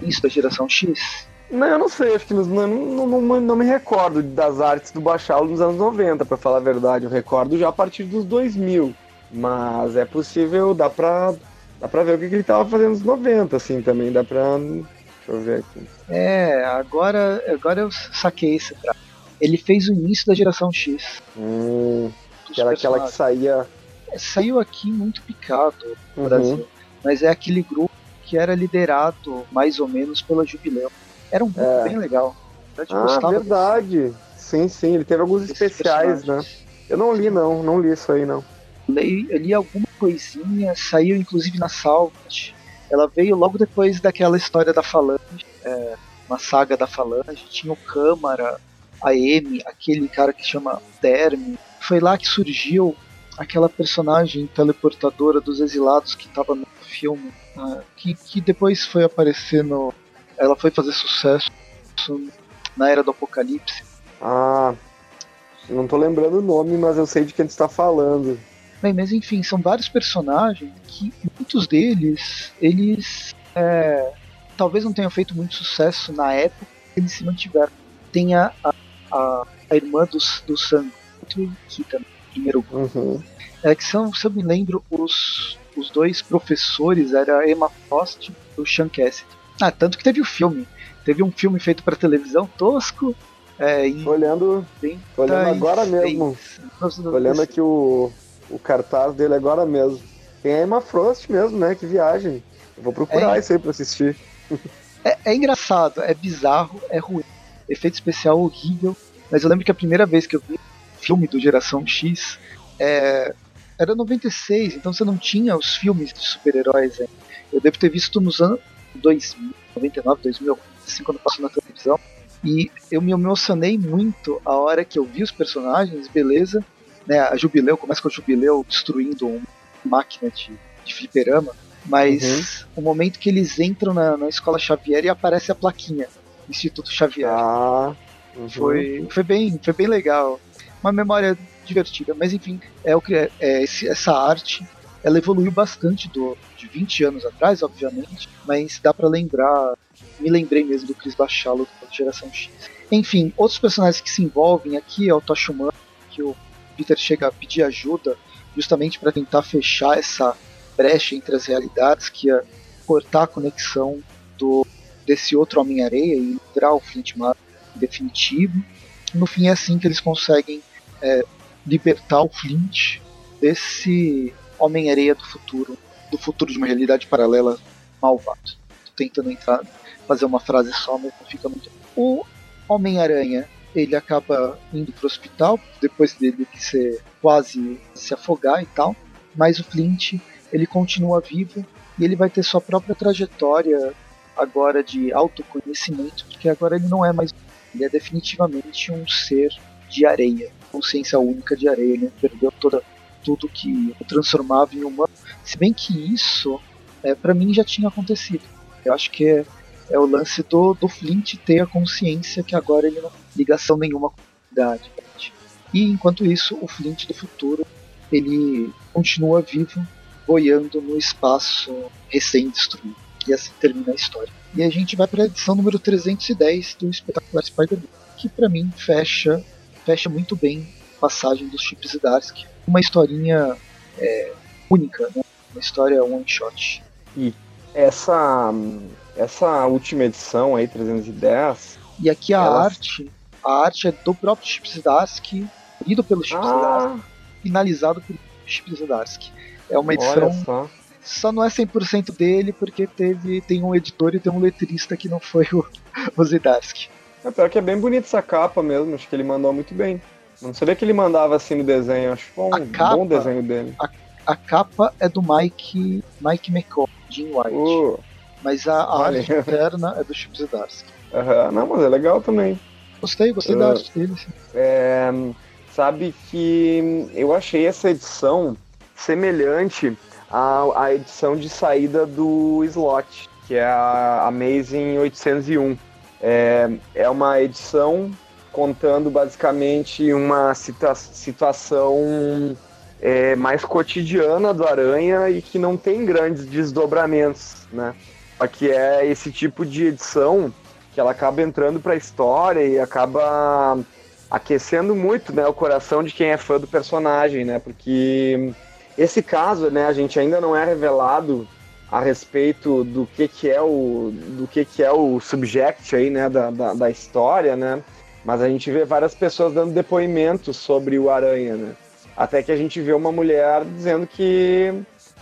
Isso da geração X? Não, eu não sei, acho que não, não, não, não me recordo das artes do Bachalo nos anos 90, para falar a verdade. Eu recordo já a partir dos 2000. Mas é possível, dá pra, dá pra ver o que, que ele tava fazendo nos 90, assim, também. Dá pra. Deixa eu ver aqui. É, agora, agora eu saquei esse pra. Ele fez o início da geração X. Hum, aquela, aquela que saía. É, saiu aqui muito picado no uhum. Brasil. Mas é aquele grupo que era liderado mais ou menos pela Jubileu. Era um grupo é. bem legal. Ah, verdade. Desse. Sim, sim, ele teve alguns especiais, né? Eu não li, não, não li isso aí, não. Li, eu li alguma coisinha, saiu inclusive na Salvat. Ela veio logo depois daquela história da Falange, é, uma saga da Falange. Tinha o Câmara, a M, aquele cara que chama Terme. Foi lá que surgiu aquela personagem teleportadora dos exilados que estava no filme, uh, que, que depois foi aparecer no. Ela foi fazer sucesso na Era do Apocalipse. Ah, não tô lembrando o nome, mas eu sei de quem está falando. Bem, mas enfim, são vários personagens que muitos deles, eles é, talvez não tenham feito muito sucesso na época, eles se mantiveram. Tem a, a, a irmã do, do Sam, que também primeiro grupo. Uhum. É que são, se eu me lembro, os, os dois professores era a Emma Frost e o Sean Cassidy. Ah, tanto que teve o filme. Teve um filme feito para televisão tosco. É, olhando, olhando agora mesmo. Olhando aqui o, o cartaz dele agora mesmo. Tem a Emma Frost mesmo, né? Que viagem. Eu vou procurar é, isso aí pra assistir. É, é engraçado, é bizarro, é ruim. Efeito especial horrível. Mas eu lembro que a primeira vez que eu vi filme do Geração X, é, era 96, então você não tinha os filmes de super-heróis ainda. Eu devo ter visto nos anos 2000, 99, 2000, assim, quando passou na televisão. E eu me emocionei muito a hora que eu vi os personagens, beleza. Né, a Jubileu, começa com a Jubileu destruindo uma máquina de, de fliperama. Mas uhum. o momento que eles entram na, na escola Xavier e aparece a plaquinha Instituto Xavier. Ah, uhum. foi, foi, bem, foi bem legal uma memória divertida. Mas enfim, é o que é, é esse, essa arte ela evoluiu bastante do, de 20 anos atrás, obviamente, mas dá para lembrar, me lembrei mesmo do Chris Bachalo da geração X. Enfim, outros personagens que se envolvem aqui é o Toshumano, que o Peter chega a pedir ajuda justamente para tentar fechar essa brecha entre as realidades, que ia cortar a conexão do desse outro Homem-Areia e livrar o Flint Marko definitivo. No fim é assim que eles conseguem é, libertar o Flint desse Homem-Areia do futuro, do futuro de uma realidade paralela malvado. Tô tentando entrar, fazer uma frase só, mas não fica muito. O Homem-Aranha ele acaba indo pro hospital depois dele ser quase se afogar e tal, mas o Flint ele continua vivo e ele vai ter sua própria trajetória agora de autoconhecimento, porque agora ele não é mais ele é definitivamente um ser de areia consciência única de areia, ele perdeu toda, tudo que o transformava em humano. Se bem que isso, é, para mim, já tinha acontecido. Eu acho que é, é o lance do, do Flint ter a consciência que agora ele não tem ligação nenhuma com a humanidade. E enquanto isso, o Flint do futuro ele continua vivo, boiando no espaço recém-destruído. E assim termina a história. E a gente vai para a edição número 310 do Espetacular Spider-Man, que para mim fecha fecha muito bem a passagem dos Chips e Darsky. Uma historinha é, única, né? uma história one shot. E essa, essa última edição aí, 310. E aqui a ela... arte, a arte é do próprio Chips Zdarsky, lido pelo Chips ah. Zdarsky, finalizado pelo Chips Zdarsky. É uma edição. Só. não é 100% dele, porque teve, tem um editor e tem um letrista que não foi o, o Zdarsky. É pior que é bem bonita essa capa mesmo, acho que ele mandou muito bem. Não sabia que ele mandava assim no desenho, acho que foi um capa, bom desenho dele. A, a, capa é do Mike, Mike McCall, Jim White. Uh, mas a, a arte interna é do Chip Zdarsky. Uhum, não, mas é legal também. Gostei, gostei uh, da arte dele. É, sabe que eu achei essa edição semelhante à, à edição de saída do Slot, que é a Amazing 801 é, é uma edição contando basicamente uma situa situação é, mais cotidiana do Aranha e que não tem grandes desdobramentos, né? Só que é esse tipo de edição que ela acaba entrando para a história e acaba aquecendo muito, né, o coração de quem é fã do personagem, né? Porque esse caso, né, a gente ainda não é revelado a respeito do que que é o do que que é o subject aí, né, da, da, da história, né? Mas a gente vê várias pessoas dando depoimentos sobre o Aranha, né? Até que a gente vê uma mulher dizendo que,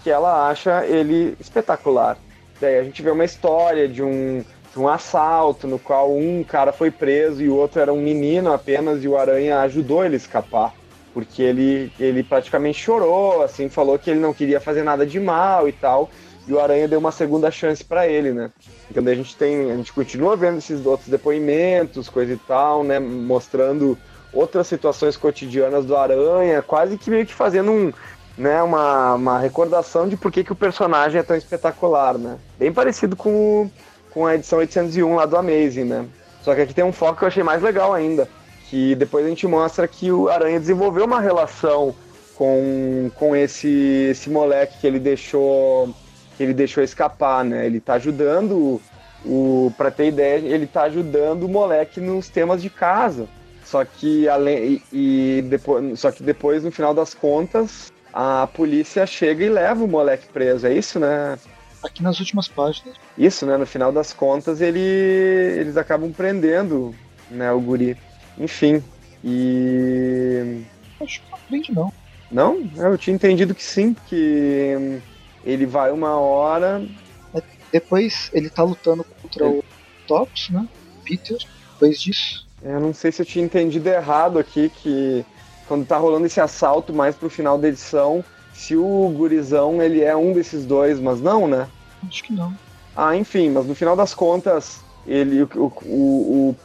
que ela acha ele espetacular. Daí a gente vê uma história de um, de um assalto no qual um cara foi preso e o outro era um menino apenas e o Aranha ajudou ele a escapar. Porque ele, ele praticamente chorou, assim, falou que ele não queria fazer nada de mal e tal e o Aranha deu uma segunda chance para ele, né? Então a gente tem, a gente continua vendo esses outros depoimentos, coisa e tal, né? Mostrando outras situações cotidianas do Aranha, quase que meio que fazendo um, né, uma, uma recordação de por que, que o personagem é tão espetacular, né? Bem parecido com, com a edição 801 lá do Amazing, né? Só que aqui tem um foco que eu achei mais legal ainda, que depois a gente mostra que o Aranha desenvolveu uma relação com, com esse, esse moleque que ele deixou que ele deixou escapar, né? Ele tá ajudando o para ter ideia, ele tá ajudando o moleque nos temas de casa. Só que além e, e depois, só que depois no final das contas, a polícia chega e leva o moleque preso, é isso, né? Aqui nas últimas páginas. Isso, né? No final das contas, ele, eles acabam prendendo, né, o guri. Enfim, e acho que não prende não. Não? Eu tinha entendido que sim, que ele vai uma hora. É, depois ele tá lutando contra ele... o Tops, né? Peter, depois disso. É, eu não sei se eu tinha entendido errado aqui, que quando tá rolando esse assalto mais pro final da edição, se o gurizão ele é um desses dois, mas não, né? Acho que não. Ah, enfim, mas no final das contas, ele, o, o,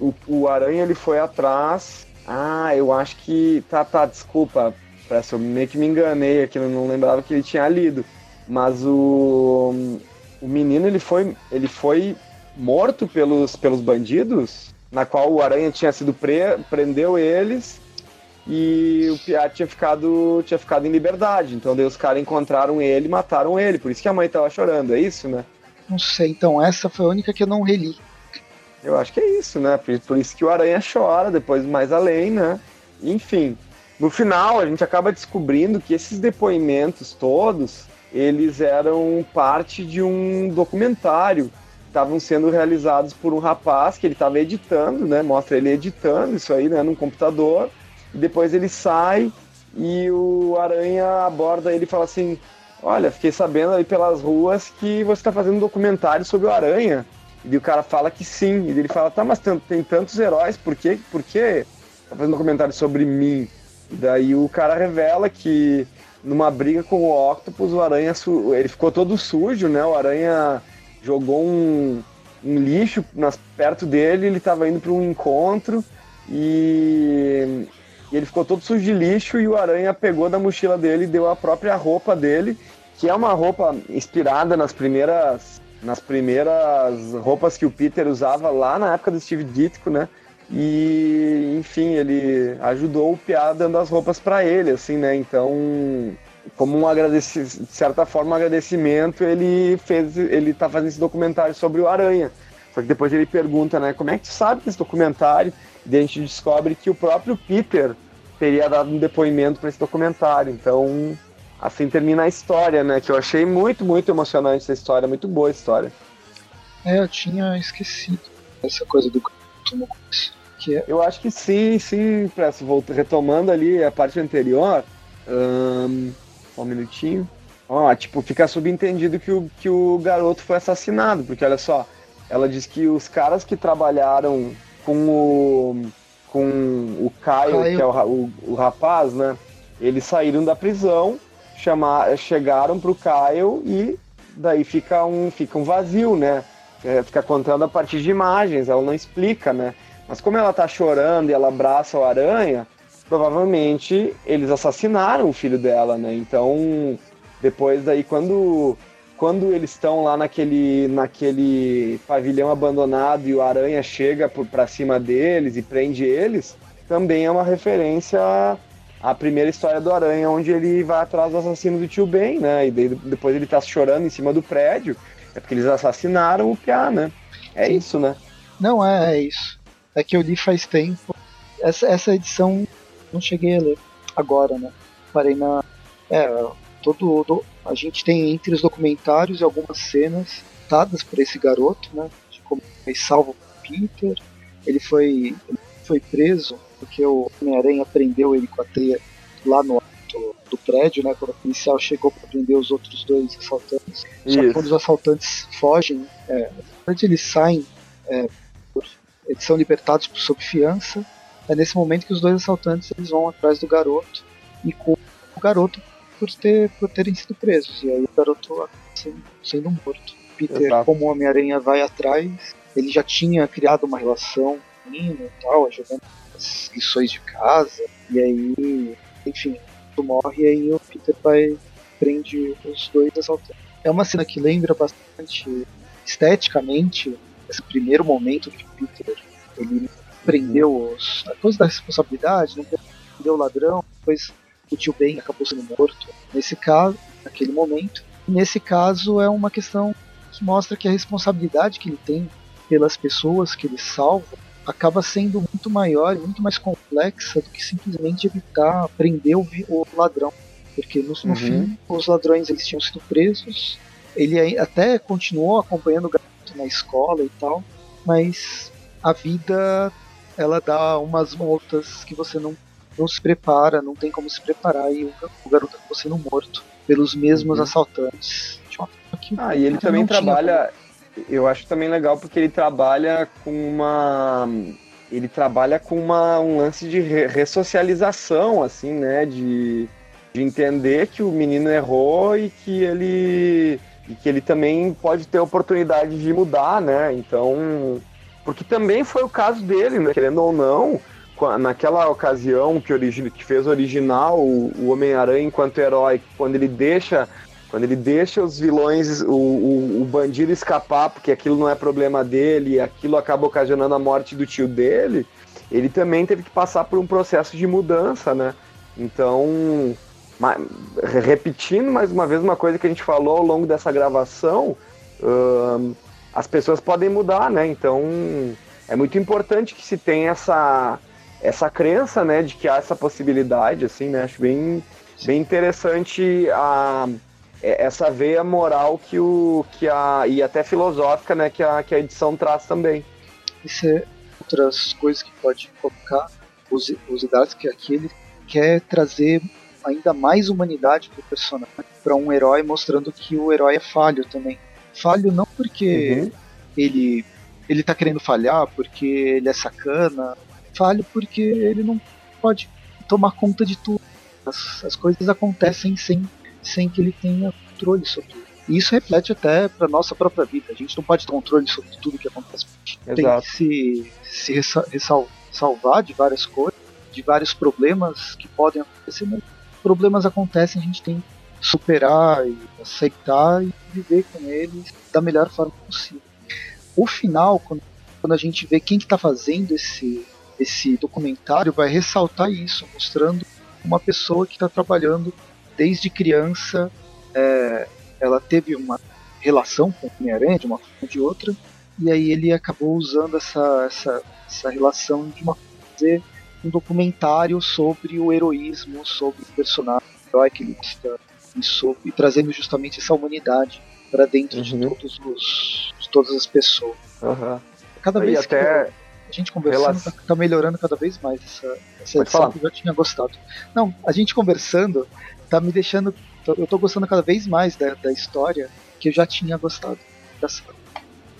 o, o, Aranha ele foi atrás. Ah, eu acho que. Tá, tá, desculpa. Parece, eu meio que me enganei aqui, eu não lembrava que ele tinha lido. Mas o, o menino ele foi, ele foi morto pelos, pelos bandidos, na qual o Aranha tinha sido pre, prendeu eles e o Piá tinha ficado, tinha ficado em liberdade. Então daí os caras encontraram ele mataram ele. Por isso que a mãe tava chorando, é isso, né? Não sei, então essa foi a única que eu não reli. Eu acho que é isso, né? Por, isso que o Aranha chora, depois mais além, né? Enfim, no final a gente acaba descobrindo que esses depoimentos todos eles eram parte de um documentário estavam sendo realizados por um rapaz que ele estava editando, né? Mostra ele editando isso aí, né? Num computador. E depois ele sai e o Aranha aborda ele e fala assim: Olha, fiquei sabendo aí pelas ruas que você está fazendo um documentário sobre o Aranha. E o cara fala que sim. E ele fala: Tá, mas tem, tem tantos heróis, por quê? Por que tá fazendo um documentário sobre mim? E daí o cara revela que numa briga com o Octopus, o Aranha ele ficou todo sujo, né? O Aranha jogou um, um lixo nas, perto dele, ele estava indo para um encontro e, e, ele ficou todo sujo de lixo e o Aranha pegou da mochila dele e deu a própria roupa dele, que é uma roupa inspirada nas primeiras nas primeiras roupas que o Peter usava lá na época do Steve Ditko, né? E, enfim, ele ajudou o Piá dando as roupas para ele, assim, né? Então, como um agradecimento, de certa forma, um agradecimento, ele fez, ele tá fazendo esse documentário sobre o Aranha. Só que depois ele pergunta, né, como é que tu sabe desse documentário? E a gente descobre que o próprio Peter teria dado um depoimento para esse documentário. Então, assim termina a história, né? Que eu achei muito, muito emocionante essa história, muito boa a história. É, eu tinha esquecido essa coisa do que é... Eu acho que sim, sim, Presto. Retomando ali a parte anterior. Um, um minutinho. Ó, tipo, fica subentendido que o, que o garoto foi assassinado, porque olha só, ela diz que os caras que trabalharam com o com o Caio, Caio. que é o, o, o, rapaz, né? Eles saíram da prisão, chamar, chegaram pro Caio e daí fica um, fica um vazio, né? É, fica contando a partir de imagens, ela não explica, né? Mas como ela tá chorando e ela abraça o aranha, provavelmente eles assassinaram o filho dela, né? Então, depois daí, quando, quando eles estão lá naquele, naquele pavilhão abandonado e o aranha chega para cima deles e prende eles, também é uma referência à primeira história do aranha, onde ele vai atrás do assassino do tio Ben, né? E daí, depois ele tá chorando em cima do prédio É porque eles assassinaram o Pia, né? É Sim. isso, né? Não, é, é isso. É que eu li faz tempo. Essa, essa edição não cheguei a ler agora, né? Parei na. É, todo. Do, a gente tem entre os documentários e algumas cenas dadas por esse garoto, né? De como ele salva o Peter. Ele foi, ele foi preso porque o Homem-Aranha prendeu ele com a teia lá no alto do prédio, né? Quando o policial chegou para prender os outros dois assaltantes. Isso. Só que quando os assaltantes fogem, é, antes eles saem, é, eles são libertados sob fiança. É nesse momento que os dois assaltantes eles vão atrás do garoto e com o garoto por, ter, por terem sido presos. E aí o garoto acaba sendo, sendo morto. Peter, Exato. como Homem-Aranha vai atrás, ele já tinha criado uma relação com o menino e tal, ajudando as lições de casa. E aí, enfim, tu morre e aí o Peter vai prende os dois assaltantes. É uma cena que lembra bastante esteticamente esse primeiro momento que o Peter ele prendeu os, a coisa da responsabilidade, não prendeu o ladrão, depois o tio Ben acabou sendo morto. Nesse caso, naquele momento, nesse caso é uma questão que mostra que a responsabilidade que ele tem pelas pessoas que ele salva acaba sendo muito maior e muito mais complexa do que simplesmente evitar prender o, o ladrão. Porque no, no uhum. fim, os ladrões eles tinham sido presos, ele até continuou acompanhando o garoto na escola e tal, mas a vida ela dá umas voltas que você não, não se prepara, não tem como se preparar e o, o garoto acabou sendo morto pelos mesmos uhum. assaltantes. Ah, e ele também trabalha. Tinha... Eu acho também legal porque ele trabalha com uma. Ele trabalha com uma, um lance de re ressocialização, assim, né? De, de entender que o menino errou e que ele. E que ele também pode ter oportunidade de mudar, né? Então. Porque também foi o caso dele, né? Querendo ou não, naquela ocasião que, origi que fez original o Homem-Aranha enquanto herói, quando ele deixa quando ele deixa os vilões, o, o, o, bandido escapar, porque aquilo não é problema dele, aquilo acaba ocasionando a morte do tio dele, ele também teve que passar por um processo de mudança, né? Então, repetindo mais uma vez uma coisa que a gente falou ao longo dessa gravação, uh, as pessoas podem mudar, né? Então, é muito importante que se tenha essa, essa crença, né, de que há essa possibilidade, assim, né? Acho bem, bem interessante a essa veia moral que o que a e até filosófica, né, que a, que a edição traz também. Isso é outras coisas que pode colocar os, os idades que aqui ele quer trazer ainda mais humanidade para o personagem, para um herói, mostrando que o herói é falho também. Falho não porque uhum. ele ele tá querendo falhar, porque ele é sacana, falho porque ele não pode tomar conta de tudo. As, as coisas acontecem sem sem que ele tenha controle sobre tudo. E isso reflete até para nossa própria vida. A gente não pode ter controle sobre tudo que acontece. A gente Exato. tem que se, se ressal, salvar de várias coisas, de vários problemas que podem acontecer, mas problemas acontecem, a gente tem que superar e aceitar e viver com eles da melhor forma possível. O final, quando, quando a gente vê quem está que tá fazendo esse, esse documentário, vai ressaltar isso, mostrando uma pessoa que está trabalhando desde criança é, ela teve uma relação com o Homem-Aranha de uma forma ou de outra, e aí ele acabou usando essa, essa, essa relação de uma fazer um documentário sobre o heroísmo, sobre o personagem o herói que ele gosta e, sobre, e trazendo justamente essa humanidade para dentro uhum. de todos os de todas as pessoas. Uhum. Cada vez e que até... a gente conversando Relação... tá, tá, melhorando cada vez mais essa, essa edição que eu já tinha gostado. Não, a gente conversando tá me deixando. Eu tô gostando cada vez mais da, da história que eu já tinha gostado. Dessa,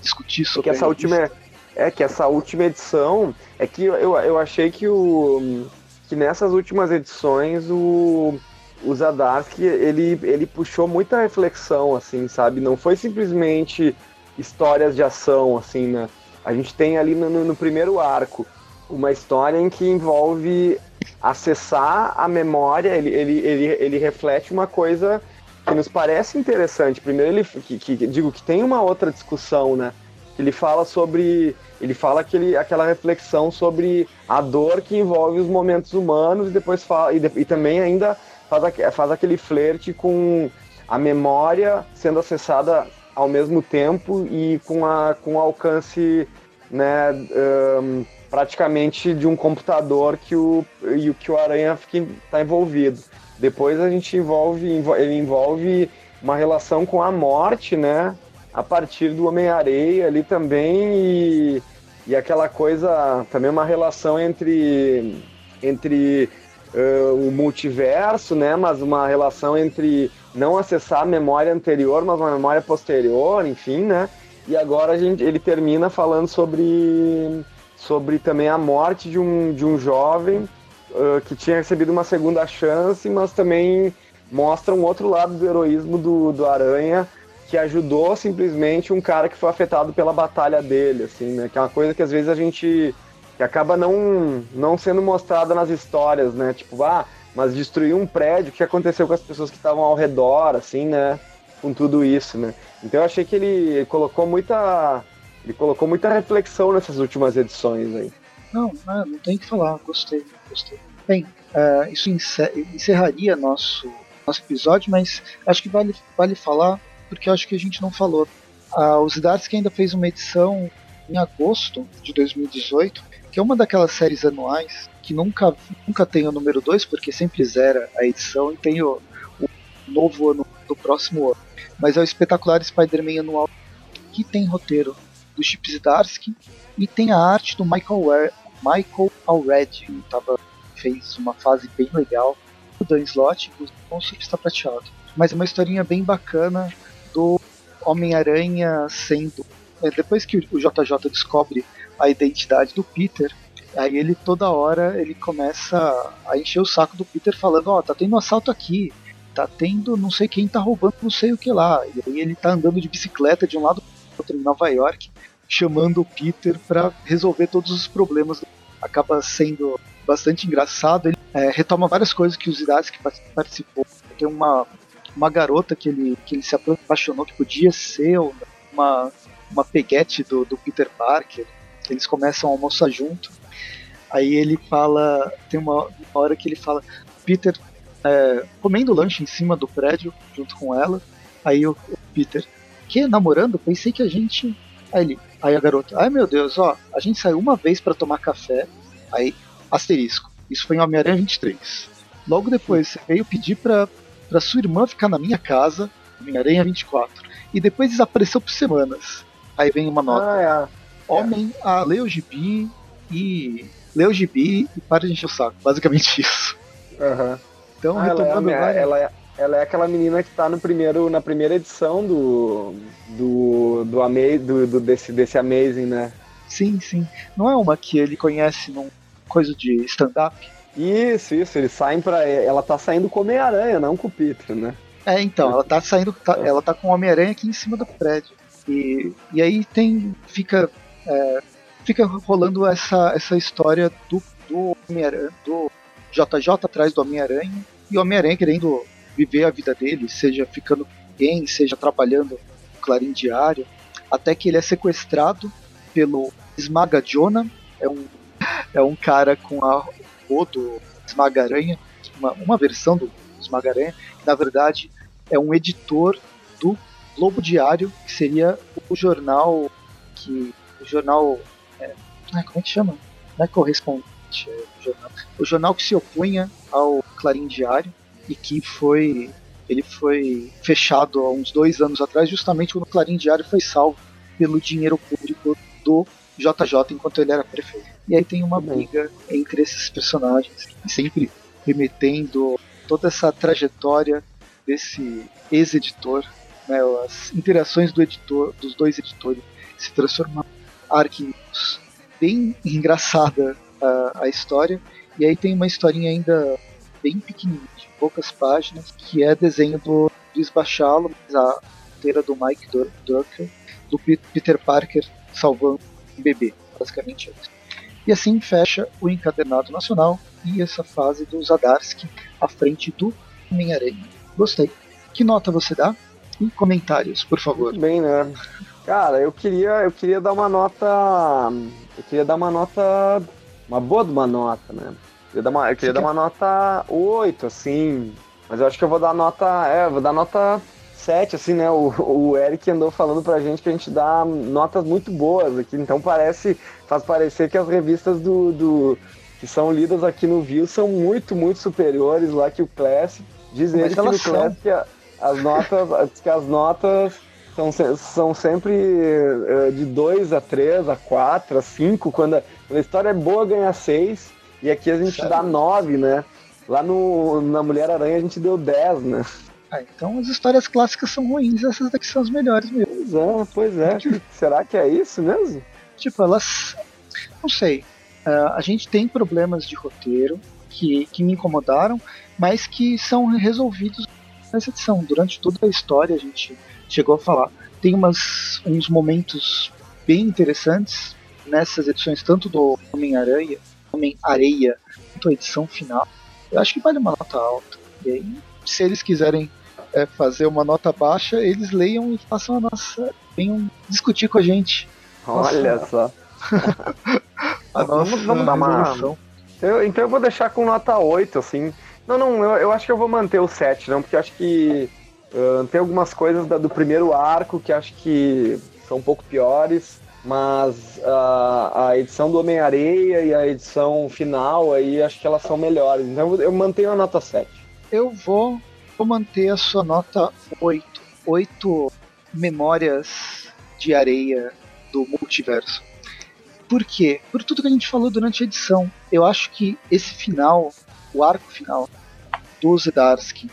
discutir sobre. É que essa última é, é que essa última edição é que eu, eu achei que o que nessas últimas edições o o Zadarsky ele ele puxou muita reflexão assim sabe não foi simplesmente histórias de ação assim né a gente tem ali no, no primeiro arco uma história em que envolve acessar a memória, ele, ele, ele, ele reflete uma coisa que nos parece interessante. Primeiro, ele que, que, digo que tem uma outra discussão, né? Ele fala sobre. Ele fala aquele, aquela reflexão sobre a dor que envolve os momentos humanos e depois fala. E, de, e também ainda faz, faz aquele flerte com a memória sendo acessada ao mesmo tempo e com, a, com alcance né, um, praticamente de um computador que o, e que o Aranha está envolvido. Depois a gente envolve, ele envolve uma relação com a morte, né? A partir do Homem-Areia ali também e, e aquela coisa, também uma relação entre, entre uh, o multiverso, né? Mas uma relação entre não acessar a memória anterior, mas uma memória posterior, enfim, né? E agora a gente, ele termina falando sobre, sobre também a morte de um, de um jovem uh, que tinha recebido uma segunda chance, mas também mostra um outro lado do heroísmo do, do Aranha, que ajudou simplesmente um cara que foi afetado pela batalha dele, assim, né? Que é uma coisa que às vezes a gente que acaba não, não sendo mostrada nas histórias, né? Tipo, ah, mas destruiu um prédio, o que aconteceu com as pessoas que estavam ao redor, assim, né? Com tudo isso, né? Então eu achei que ele colocou muita. Ele colocou muita reflexão nessas últimas edições aí. Não, não, não tem que falar, gostei, gostei. Bem, uh, isso encerraria nosso, nosso episódio, mas acho que vale, vale falar, porque acho que a gente não falou. Uh, o Zdarsky ainda fez uma edição em agosto de 2018, que é uma daquelas séries anuais que nunca, nunca tem o número 2, porque sempre zera a edição e tem o, o novo ano do próximo ano. Mas é o espetacular Spider-Man anual que tem roteiro do Chip Zdarsky e tem a arte do Michael, Ware, Michael Alred, que tava, fez uma fase bem legal. O Dan Slott, o surfista prateado. Mas é uma historinha bem bacana do Homem-Aranha sendo. É, depois que o JJ descobre a identidade do Peter, Aí ele toda hora ele começa a encher o saco do Peter falando, ó, oh, tá tendo assalto aqui, tá tendo não sei quem tá roubando não sei o que lá. E aí ele tá andando de bicicleta de um lado pro outro em Nova York, chamando o Peter para resolver todos os problemas. Acaba sendo bastante engraçado. Ele é, retoma várias coisas que o Zdarsky participou. Tem uma, uma garota que ele, que ele se apaixonou, que podia ser uma, uma peguete do, do Peter Parker. Eles começam a almoçar junto. Aí ele fala, tem uma, uma hora que ele fala, Peter é, comendo lanche em cima do prédio junto com ela. Aí o, o Peter, que namorando? Pensei que a gente. Aí ele, aí a garota, ai meu Deus, ó, a gente saiu uma vez para tomar café. Aí, asterisco, isso foi em Homem-Aranha 23. Logo depois, você veio pedir pra, pra sua irmã ficar na minha casa, Homem-Aranha 24. E depois desapareceu por semanas. Aí vem uma nota. Ah, é. Homem a ah, leu gibi e o gibi e para de encher o saco. Basicamente isso. Uhum. Então, ah, retomando ela é, ela, é, ela é aquela menina que tá no primeiro, na primeira edição do. do. do, Ama do, do desse, desse Amazing, né? Sim, sim. Não é uma que ele conhece num coisa de stand-up? Isso, isso. Eles saem para Ela tá saindo com Homem-Aranha, não com o Peter, né? É, então, ela tá saindo. Tá, ela tá com o Homem-Aranha aqui em cima do prédio. E, e aí tem. fica. É, fica rolando essa, essa história do, do Homem-Aranha, do JJ atrás do Homem-Aranha, e o Homem-Aranha querendo viver a vida dele, seja ficando alguém, seja trabalhando no Clarim Diário, até que ele é sequestrado pelo Esmaga Jonah, é um, é um cara com a do Esmaga-Aranha, uma, uma versão do Esmaga-Aranha, que na verdade é um editor do Globo Diário, que seria o jornal que o jornal é, como é que chama? Não é correspondente, é o jornal. O jornal que se opunha ao Clarim Diário e que foi ele foi fechado há uns dois anos atrás, justamente quando o Clarim Diário foi salvo pelo dinheiro público do JJ enquanto ele era prefeito. E aí tem uma briga entre esses personagens, sempre remetendo toda essa trajetória desse ex-editor, né, as interações do editor, dos dois editores se transformando arquivos. Bem engraçada a, a história. E aí tem uma historinha ainda bem pequenininha, poucas páginas, que é desenho do Luiz Bachalo, a inteira do Mike Drucker, do Peter Parker salvando um bebê, basicamente é isso. E assim fecha o encadernado nacional e essa fase do Zadarsky à frente do Homem-Aranha. Gostei. Que nota você dá? Em comentários, por favor. Bem, né? Cara, eu queria, eu queria dar uma nota. Eu queria dar uma nota. Uma boa de uma nota, né? Eu queria dar uma, eu queria dar uma nota 8, assim. Mas eu acho que eu vou dar nota. É, vou dar nota 7, assim, né? O, o Eric andou falando pra gente que a gente dá notas muito boas aqui, então parece, faz parecer que as revistas do, do que são lidas aqui no View são muito, muito superiores lá que o Classic. Diz ele que no Classic as notas, que as notas são, são sempre eh, de 2 a 3, a 4, a 5, quando a, quando a história é boa ganha 6, e aqui a gente dá 9, né? Lá no, na Mulher-Aranha a gente deu 10, né? Ah, então as histórias clássicas são ruins, essas daqui são as melhores mesmo. Pois é, pois é. Será que é isso mesmo? Tipo, elas. Não sei. Uh, a gente tem problemas de roteiro que, que me incomodaram, mas que são resolvidos nessa edição. Durante toda a história a gente chegou a falar. Tem umas, uns momentos bem interessantes nessas edições, tanto do Homem-Aranha, Homem-Areia, a edição final. Eu acho que vale uma nota alta. E aí, se eles quiserem é, fazer uma nota baixa, eles leiam e façam a nossa. venham discutir com a gente. Olha nossa, só. a nossa vamos, vamos dar uma. Eu, então eu vou deixar com nota 8, assim. Não, não, eu, eu acho que eu vou manter o 7, não, porque acho que uh, tem algumas coisas da, do primeiro arco que acho que são um pouco piores, mas uh, a edição do Homem-Areia e a edição final aí acho que elas são melhores. Então eu, eu mantenho a nota 7. Eu vou vou manter a sua nota 8. 8 memórias de areia do multiverso. Por quê? Por tudo que a gente falou durante a edição. Eu acho que esse final, o arco final do Zedarsky,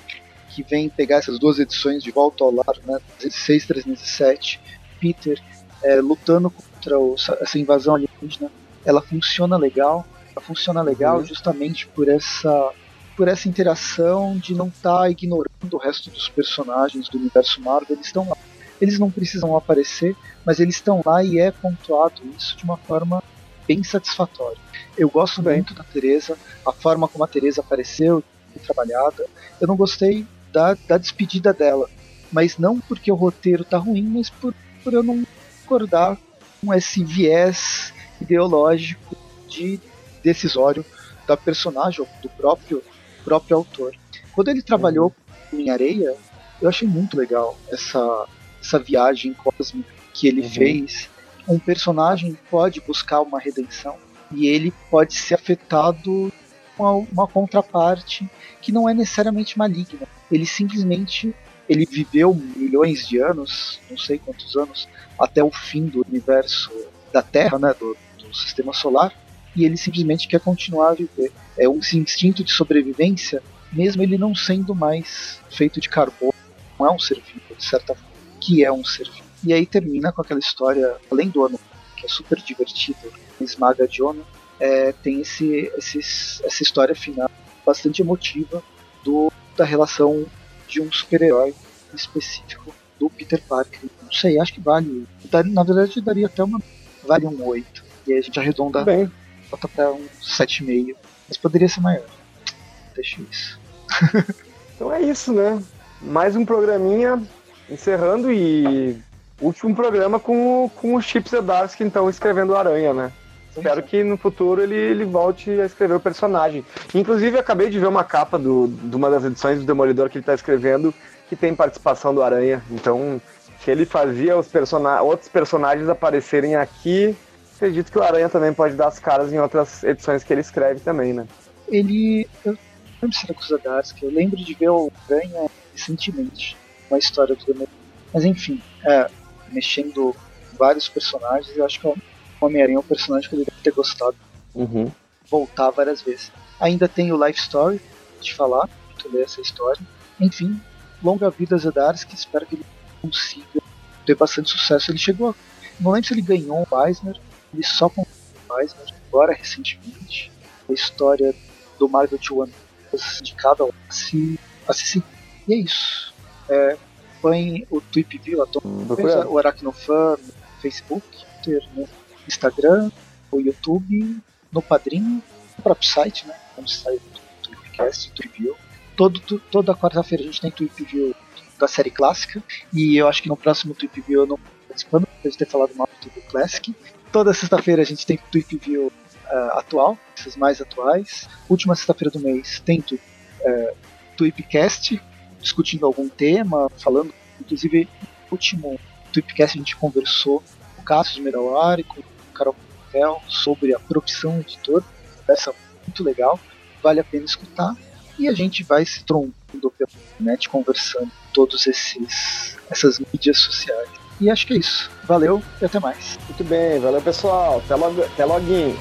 que vem pegar essas duas edições de volta ao lar, né, 306 307, Peter é, lutando contra o, essa invasão alienígena, ela funciona legal. Ela funciona legal uhum. justamente por essa por essa interação de não estar tá ignorando o resto dos personagens do universo Marvel, eles estão lá. Eles não precisam aparecer, mas eles estão lá e é pontuado isso de uma forma bem satisfatória. Eu gosto muito da Teresa, a forma como a Teresa apareceu, trabalhada. Eu não gostei da, da despedida dela, mas não porque o roteiro tá ruim, mas por, por eu não concordar com esse viés ideológico de decisório da personagem, do próprio próprio autor. Quando ele trabalhou uhum. em Areia, eu achei muito legal essa, essa viagem cósmica que ele uhum. fez. Um personagem pode buscar uma redenção e ele pode ser afetado com uma, uma contraparte que não é necessariamente maligna. Ele simplesmente ele viveu milhões de anos, não sei quantos anos, até o fim do universo da Terra, né, do, do sistema solar, e ele simplesmente quer continuar a viver. É um instinto de sobrevivência, mesmo ele não sendo mais feito de carbono, não é um ser vivo, de certa forma, que é um ser vivo. E aí termina com aquela história, além do ano, que é super divertido, esmaga Jonah, é, tem esse, esse, essa história final bastante emotiva do, da relação de um super-herói específico do Peter Parker. Não sei, acho que vale. Na verdade, daria até uma. Vale um 8. E aí a gente arredonda Bem bota pra um 7,5. Mas poderia ser maior. Deixa isso. então é isso, né? Mais um programinha encerrando e último programa com, com o Chip Zdarsky, então, escrevendo Aranha, né? Espero que no futuro ele, ele volte a escrever o personagem. Inclusive, acabei de ver uma capa do, de uma das edições do Demolidor que ele está escrevendo, que tem participação do Aranha. Então, se ele fazia os person outros personagens aparecerem aqui, acredito que o Aranha também pode dar as caras em outras edições que ele escreve também, né? Ele. Eu não lembro se era os que eu lembro de ver o Aranha recentemente, uma história do Demolidor. Mas enfim, é, mexendo vários personagens, eu acho que o Homem-Aranha é um personagem que eu deveria ter gostado. Uhum. Voltar várias vezes. Ainda tem o Life Story, de falar, de ler essa história. Enfim, longa vida Zdarsky, espero que ele consiga ter bastante sucesso. Ele chegou a, Não lembro se ele ganhou o Eisner, ele só com mais, mas agora recentemente, a história do Marvel One indicada ao se assistir. E é isso. É, põe o Tweep View, o Aracnofan no Facebook, Twitter, no Instagram, no YouTube, no Padrinho, no próprio site, né? No site do Tweepcast, Tweep Todo, toda quarta-feira a gente tem Tweep View da série clássica. E eu acho que no próximo Tweep View eu não participando, depois de ter falado mal do Tweep Classic. Toda sexta-feira a gente tem Tweep View uh, atual, esses mais atuais. Última sexta-feira do mês tem uh, Tweepcast, discutindo algum tema, falando Inclusive, no último Tweepcast a gente conversou com o Cassius Meralari, com o Carol Pimentel sobre a profissão editor. Conversa muito legal, vale a pena escutar. E a gente vai se trombando pela internet conversando todos esses essas mídias sociais. E acho que é isso. Valeu e até mais. Muito bem, valeu pessoal. Até, log até login.